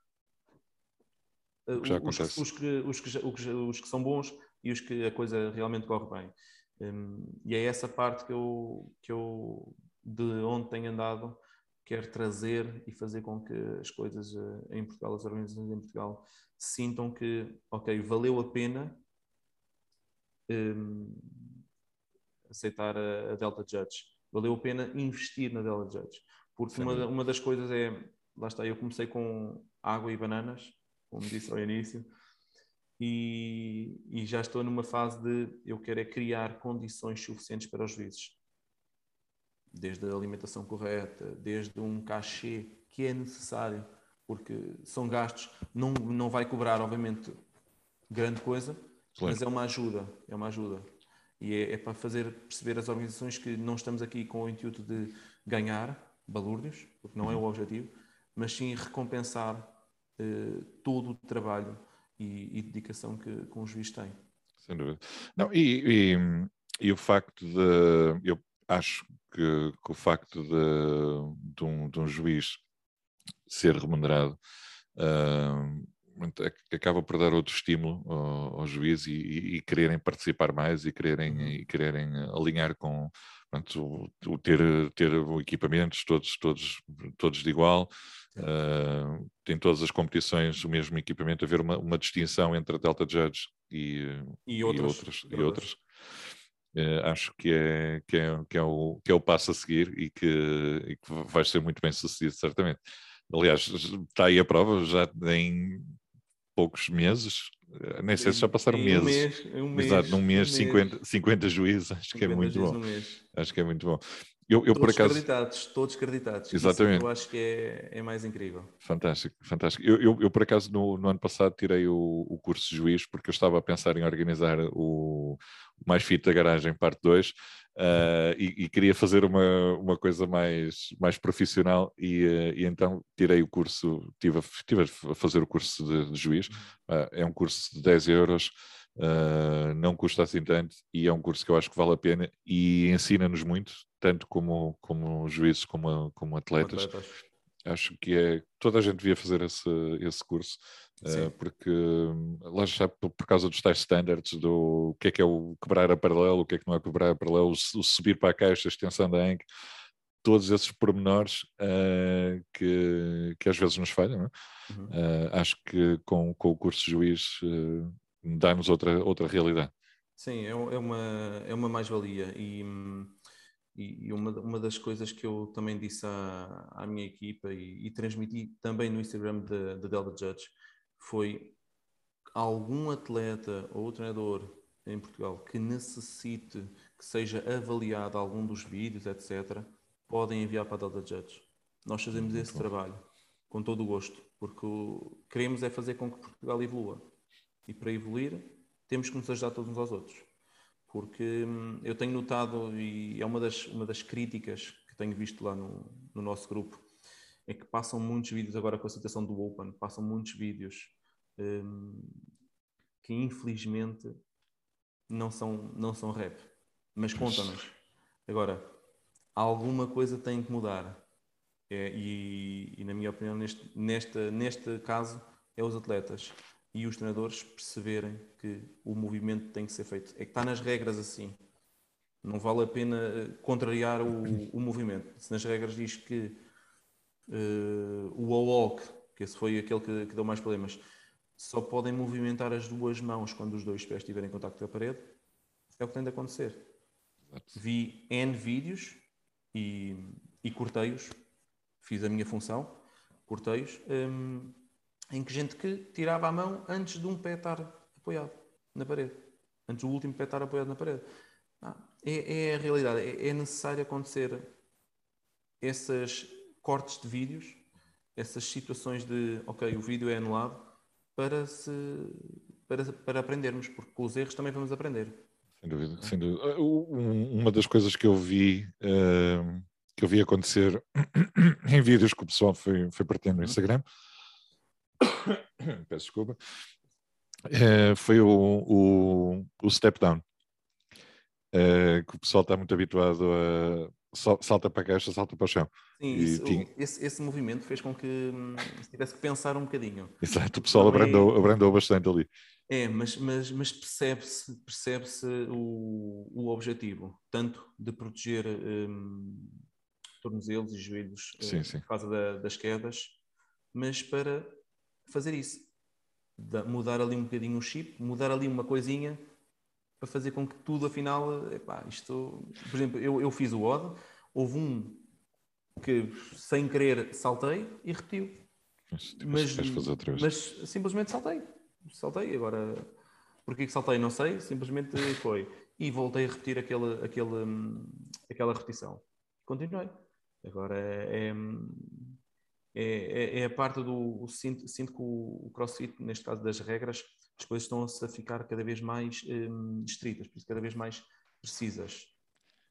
uh, os, os, que, os, que, os, que, os que são bons e os que a coisa realmente corre bem. Um, e é essa parte que eu, que eu, de onde tenho andado, quero trazer e fazer com que as coisas uh, em Portugal, as organizações em Portugal, sintam que, ok, valeu a pena um, aceitar a, a, Delta Judge, valeu a pena investir na Delta Judge, porque uma, uma das coisas é, lá está, eu comecei com água e bananas, como disse ao início, e, e, já estou numa fase de eu quero é criar condições suficientes para os juízes. Desde a alimentação correta, desde um cachê que é necessário, porque são gastos, não, não vai cobrar, obviamente, grande coisa, claro. mas é uma ajuda, é uma ajuda. E é, é, para fazer perceber as organizações que não estamos aqui com o intuito de ganhar balúrdios, porque não é o objetivo, mas sim recompensar todo o trabalho e, e dedicação que, que um juiz tem. Sem dúvida. Não, e, e, e o facto de. Eu acho que, que o facto de, de, um, de um juiz ser remunerado uh, acaba por dar outro estímulo ao, ao juiz e, e, e, quererem participar mais e quererem, uhum. e quererem alinhar com portanto, o, o ter, ter equipamentos todos, todos, todos de igual, uh, tem todas as competições o mesmo equipamento, haver uma, uma distinção entre a Delta Judge e, e outras. E outras, uh, acho que é, que, é, que, é o, que é o passo a seguir e que, e que vai ser muito bem sucedido, certamente. Aliás, está aí a prova, já em poucos meses, eh, nem sei se já passaram meses. Um mês, um mês, Exato, num mês, um 50, 50 juízes, acho que é muito bom. Acho que é muito bom. Eu, eu todos por acaso... creditados, todos creditados. Exatamente. Isso eu acho que é, é mais incrível. Fantástico, fantástico. Eu, eu, eu por acaso, no, no, ano passado, tirei o, o curso de juiz porque eu estava a pensar em organizar o Mais Fit da Garagem, parte 2, uh, e, e, queria fazer uma, uma coisa mais, mais profissional e, uh, e então tirei o curso, tive a, tive a fazer o curso de, de juiz. Uh, é um curso de 10 euros. Uh, não custa assim tanto e é um curso que eu acho que vale a pena e ensina-nos muito, tanto como, como juízes como, como atletas. atletas. Acho que é toda a gente devia fazer esse, esse curso, uh, porque lá já por, causa dos tais standards do o que é que é o quebrar a paralelo, o que é que não é quebrar a paralelo, o, subir para a caixa, a extensão da anca, todos esses pormenores uh, que, que às vezes nos falham. É? Uhum. Uh, acho que com, com o curso de juiz uh, dá-nos outra, outra realidade. Sim, é, é uma, é uma mais-valia e, e uma, uma das coisas que eu também disse à, à minha equipa e, e transmiti também no Instagram da Delta Judge foi algum atleta ou treinador em Portugal que necessite que seja avaliado algum dos vídeos, etc., podem enviar para a Delta Judge. Nós fazemos Muito esse bom. trabalho com todo o gosto, porque o, queremos é fazer com que Portugal evolua. E para evoluir, temos que nos ajudar todos uns aos outros. Porque hum, eu tenho notado, e é uma das, uma das críticas que tenho visto lá no, no nosso grupo, é que passam muitos vídeos agora com a situação do Open, passam muitos vídeos hum, que infelizmente não são, não são rap. Mas conta-nos. Agora, alguma coisa tem que mudar. É, e, e, na minha opinião, neste, neste, neste caso, é os atletas e os treinadores perceberem que o movimento tem que ser feito. É que está nas regras assim. Não vale a pena eh, contrariar o, o movimento. Se nas regras diz que uh, o walk, que esse foi aquele que, que, deu mais problemas, só podem movimentar as duas mãos quando os dois pés estiverem em contato com a parede, é o que tem de acontecer. Vi N vídeos e, e corteios, fiz a minha função, corteios. Um, em que gente que tirava a mão antes de um pé estar apoiado na parede, antes do último pé estar apoiado na parede. Ah, é, é a realidade. É, é necessário acontecer esses cortes de vídeos, essas situações de, ok, o vídeo é anulado, para, se, para, para aprendermos, porque com os erros também vamos aprender. Sem dúvida, sem dúvida. Ah, uma das coisas que eu vi, uh, que eu vi acontecer em vídeos que o pessoal foi, foi partilhando no uhum. Instagram, peço desculpa, uh, foi o, o, o step down. Uh, que o pessoal está muito habituado a salta para a caixa, salta para o chão. Sim, isso, tinha... esse, esse, movimento fez com que hum, se tivesse que pensar um bocadinho. Exato, o pessoal abrandou, é... abrandou bastante ali. É, mas, mas, mas percebe-se percebe o, o objetivo, tanto de proteger um, tornozelos e joelhos sim, uh, por causa da, das quedas, mas para fazer isso. Da, mudar ali um bocadinho o chip, mudar ali uma coisinha para fazer com que tudo afinal, epá, isto, por exemplo, eu, eu fiz o odd, houve um que sem querer saltei e repetiu. Mas, mas, mas simplesmente saltei. Saltei, agora porque que saltei não sei, simplesmente foi. E voltei a repetir aquele, aquele, aquela repetição. Continuei. Agora é, é, é, é a parte do. Sinto, sinto que o, o crossfit, neste caso das regras, as coisas estão-se a ficar cada vez mais um, estritas, cada vez mais precisas.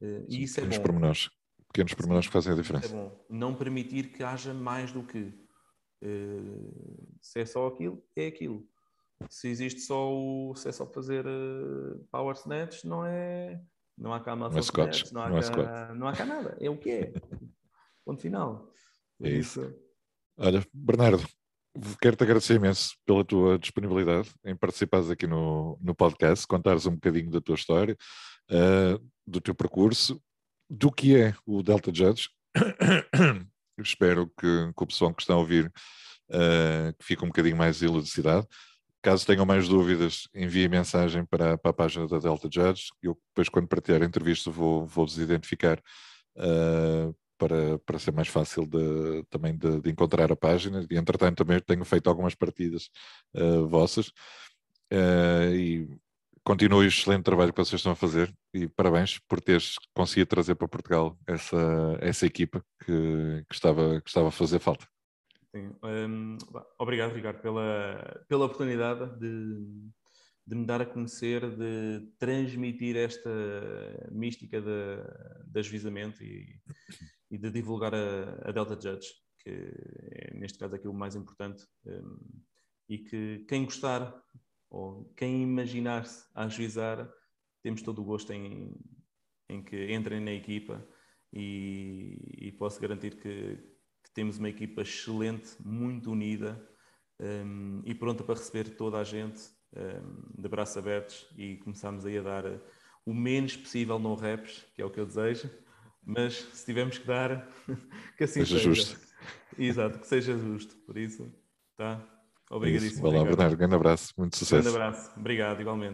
Uh, e isso é bom. Pormenores, pequenos pormenores que fazem a diferença. É bom. Não permitir que haja mais do que. Uh, se é só aquilo, é aquilo. Se existe só o. Se é só fazer uh, power snatch, não é. Não há cá não, é snatch, não, há não, cá, não há cá nada. É o que é. Ponto final. É isso. isso. Olha, Bernardo, quero-te agradecer imenso pela tua disponibilidade em participares aqui no, no podcast, contares um bocadinho da tua história, uh, do teu percurso, do que é o Delta Judge. Espero que, que, o pessoal que está a ouvir uh, que fique um bocadinho mais elucidado. Caso tenham mais dúvidas, enviem mensagem para, para, a página da Delta Judge. Eu depois, quando partilhar a entrevista, vou, vou-vos identificar uh, para, para ser mais fácil de, também de, de, encontrar a página. E entretanto também tenho feito algumas partidas uh, vossas. Uh, e continuo o excelente trabalho que vocês estão a fazer e parabéns por teres conseguido trazer para Portugal essa, essa equipa que, que, estava, que estava a fazer falta. Um, obrigado, Ricardo, pela, pela oportunidade de, de me dar a conhecer, de transmitir esta mística de, de ajuizamento e, e de divulgar a, a, Delta Judge, que é neste caso aqui o mais importante, um, e que quem gostar ou quem imaginar-se a ajuizar, temos todo o gosto em, em que entrem na equipa e, e posso garantir que, que, temos uma equipa excelente, muito unida um, e pronta para receber toda a gente um, de braços abertos e começamos aí a dar o menos possível no raps, que é o que eu desejo, mas se tivermos que dar, que assim seja. seja. justo. Exato, que seja justo. Por isso, tá? Obrigadíssimo. Vai lá, Bernardo. Grande abraço. Muito sucesso. Grande abraço. Obrigado, igualmente.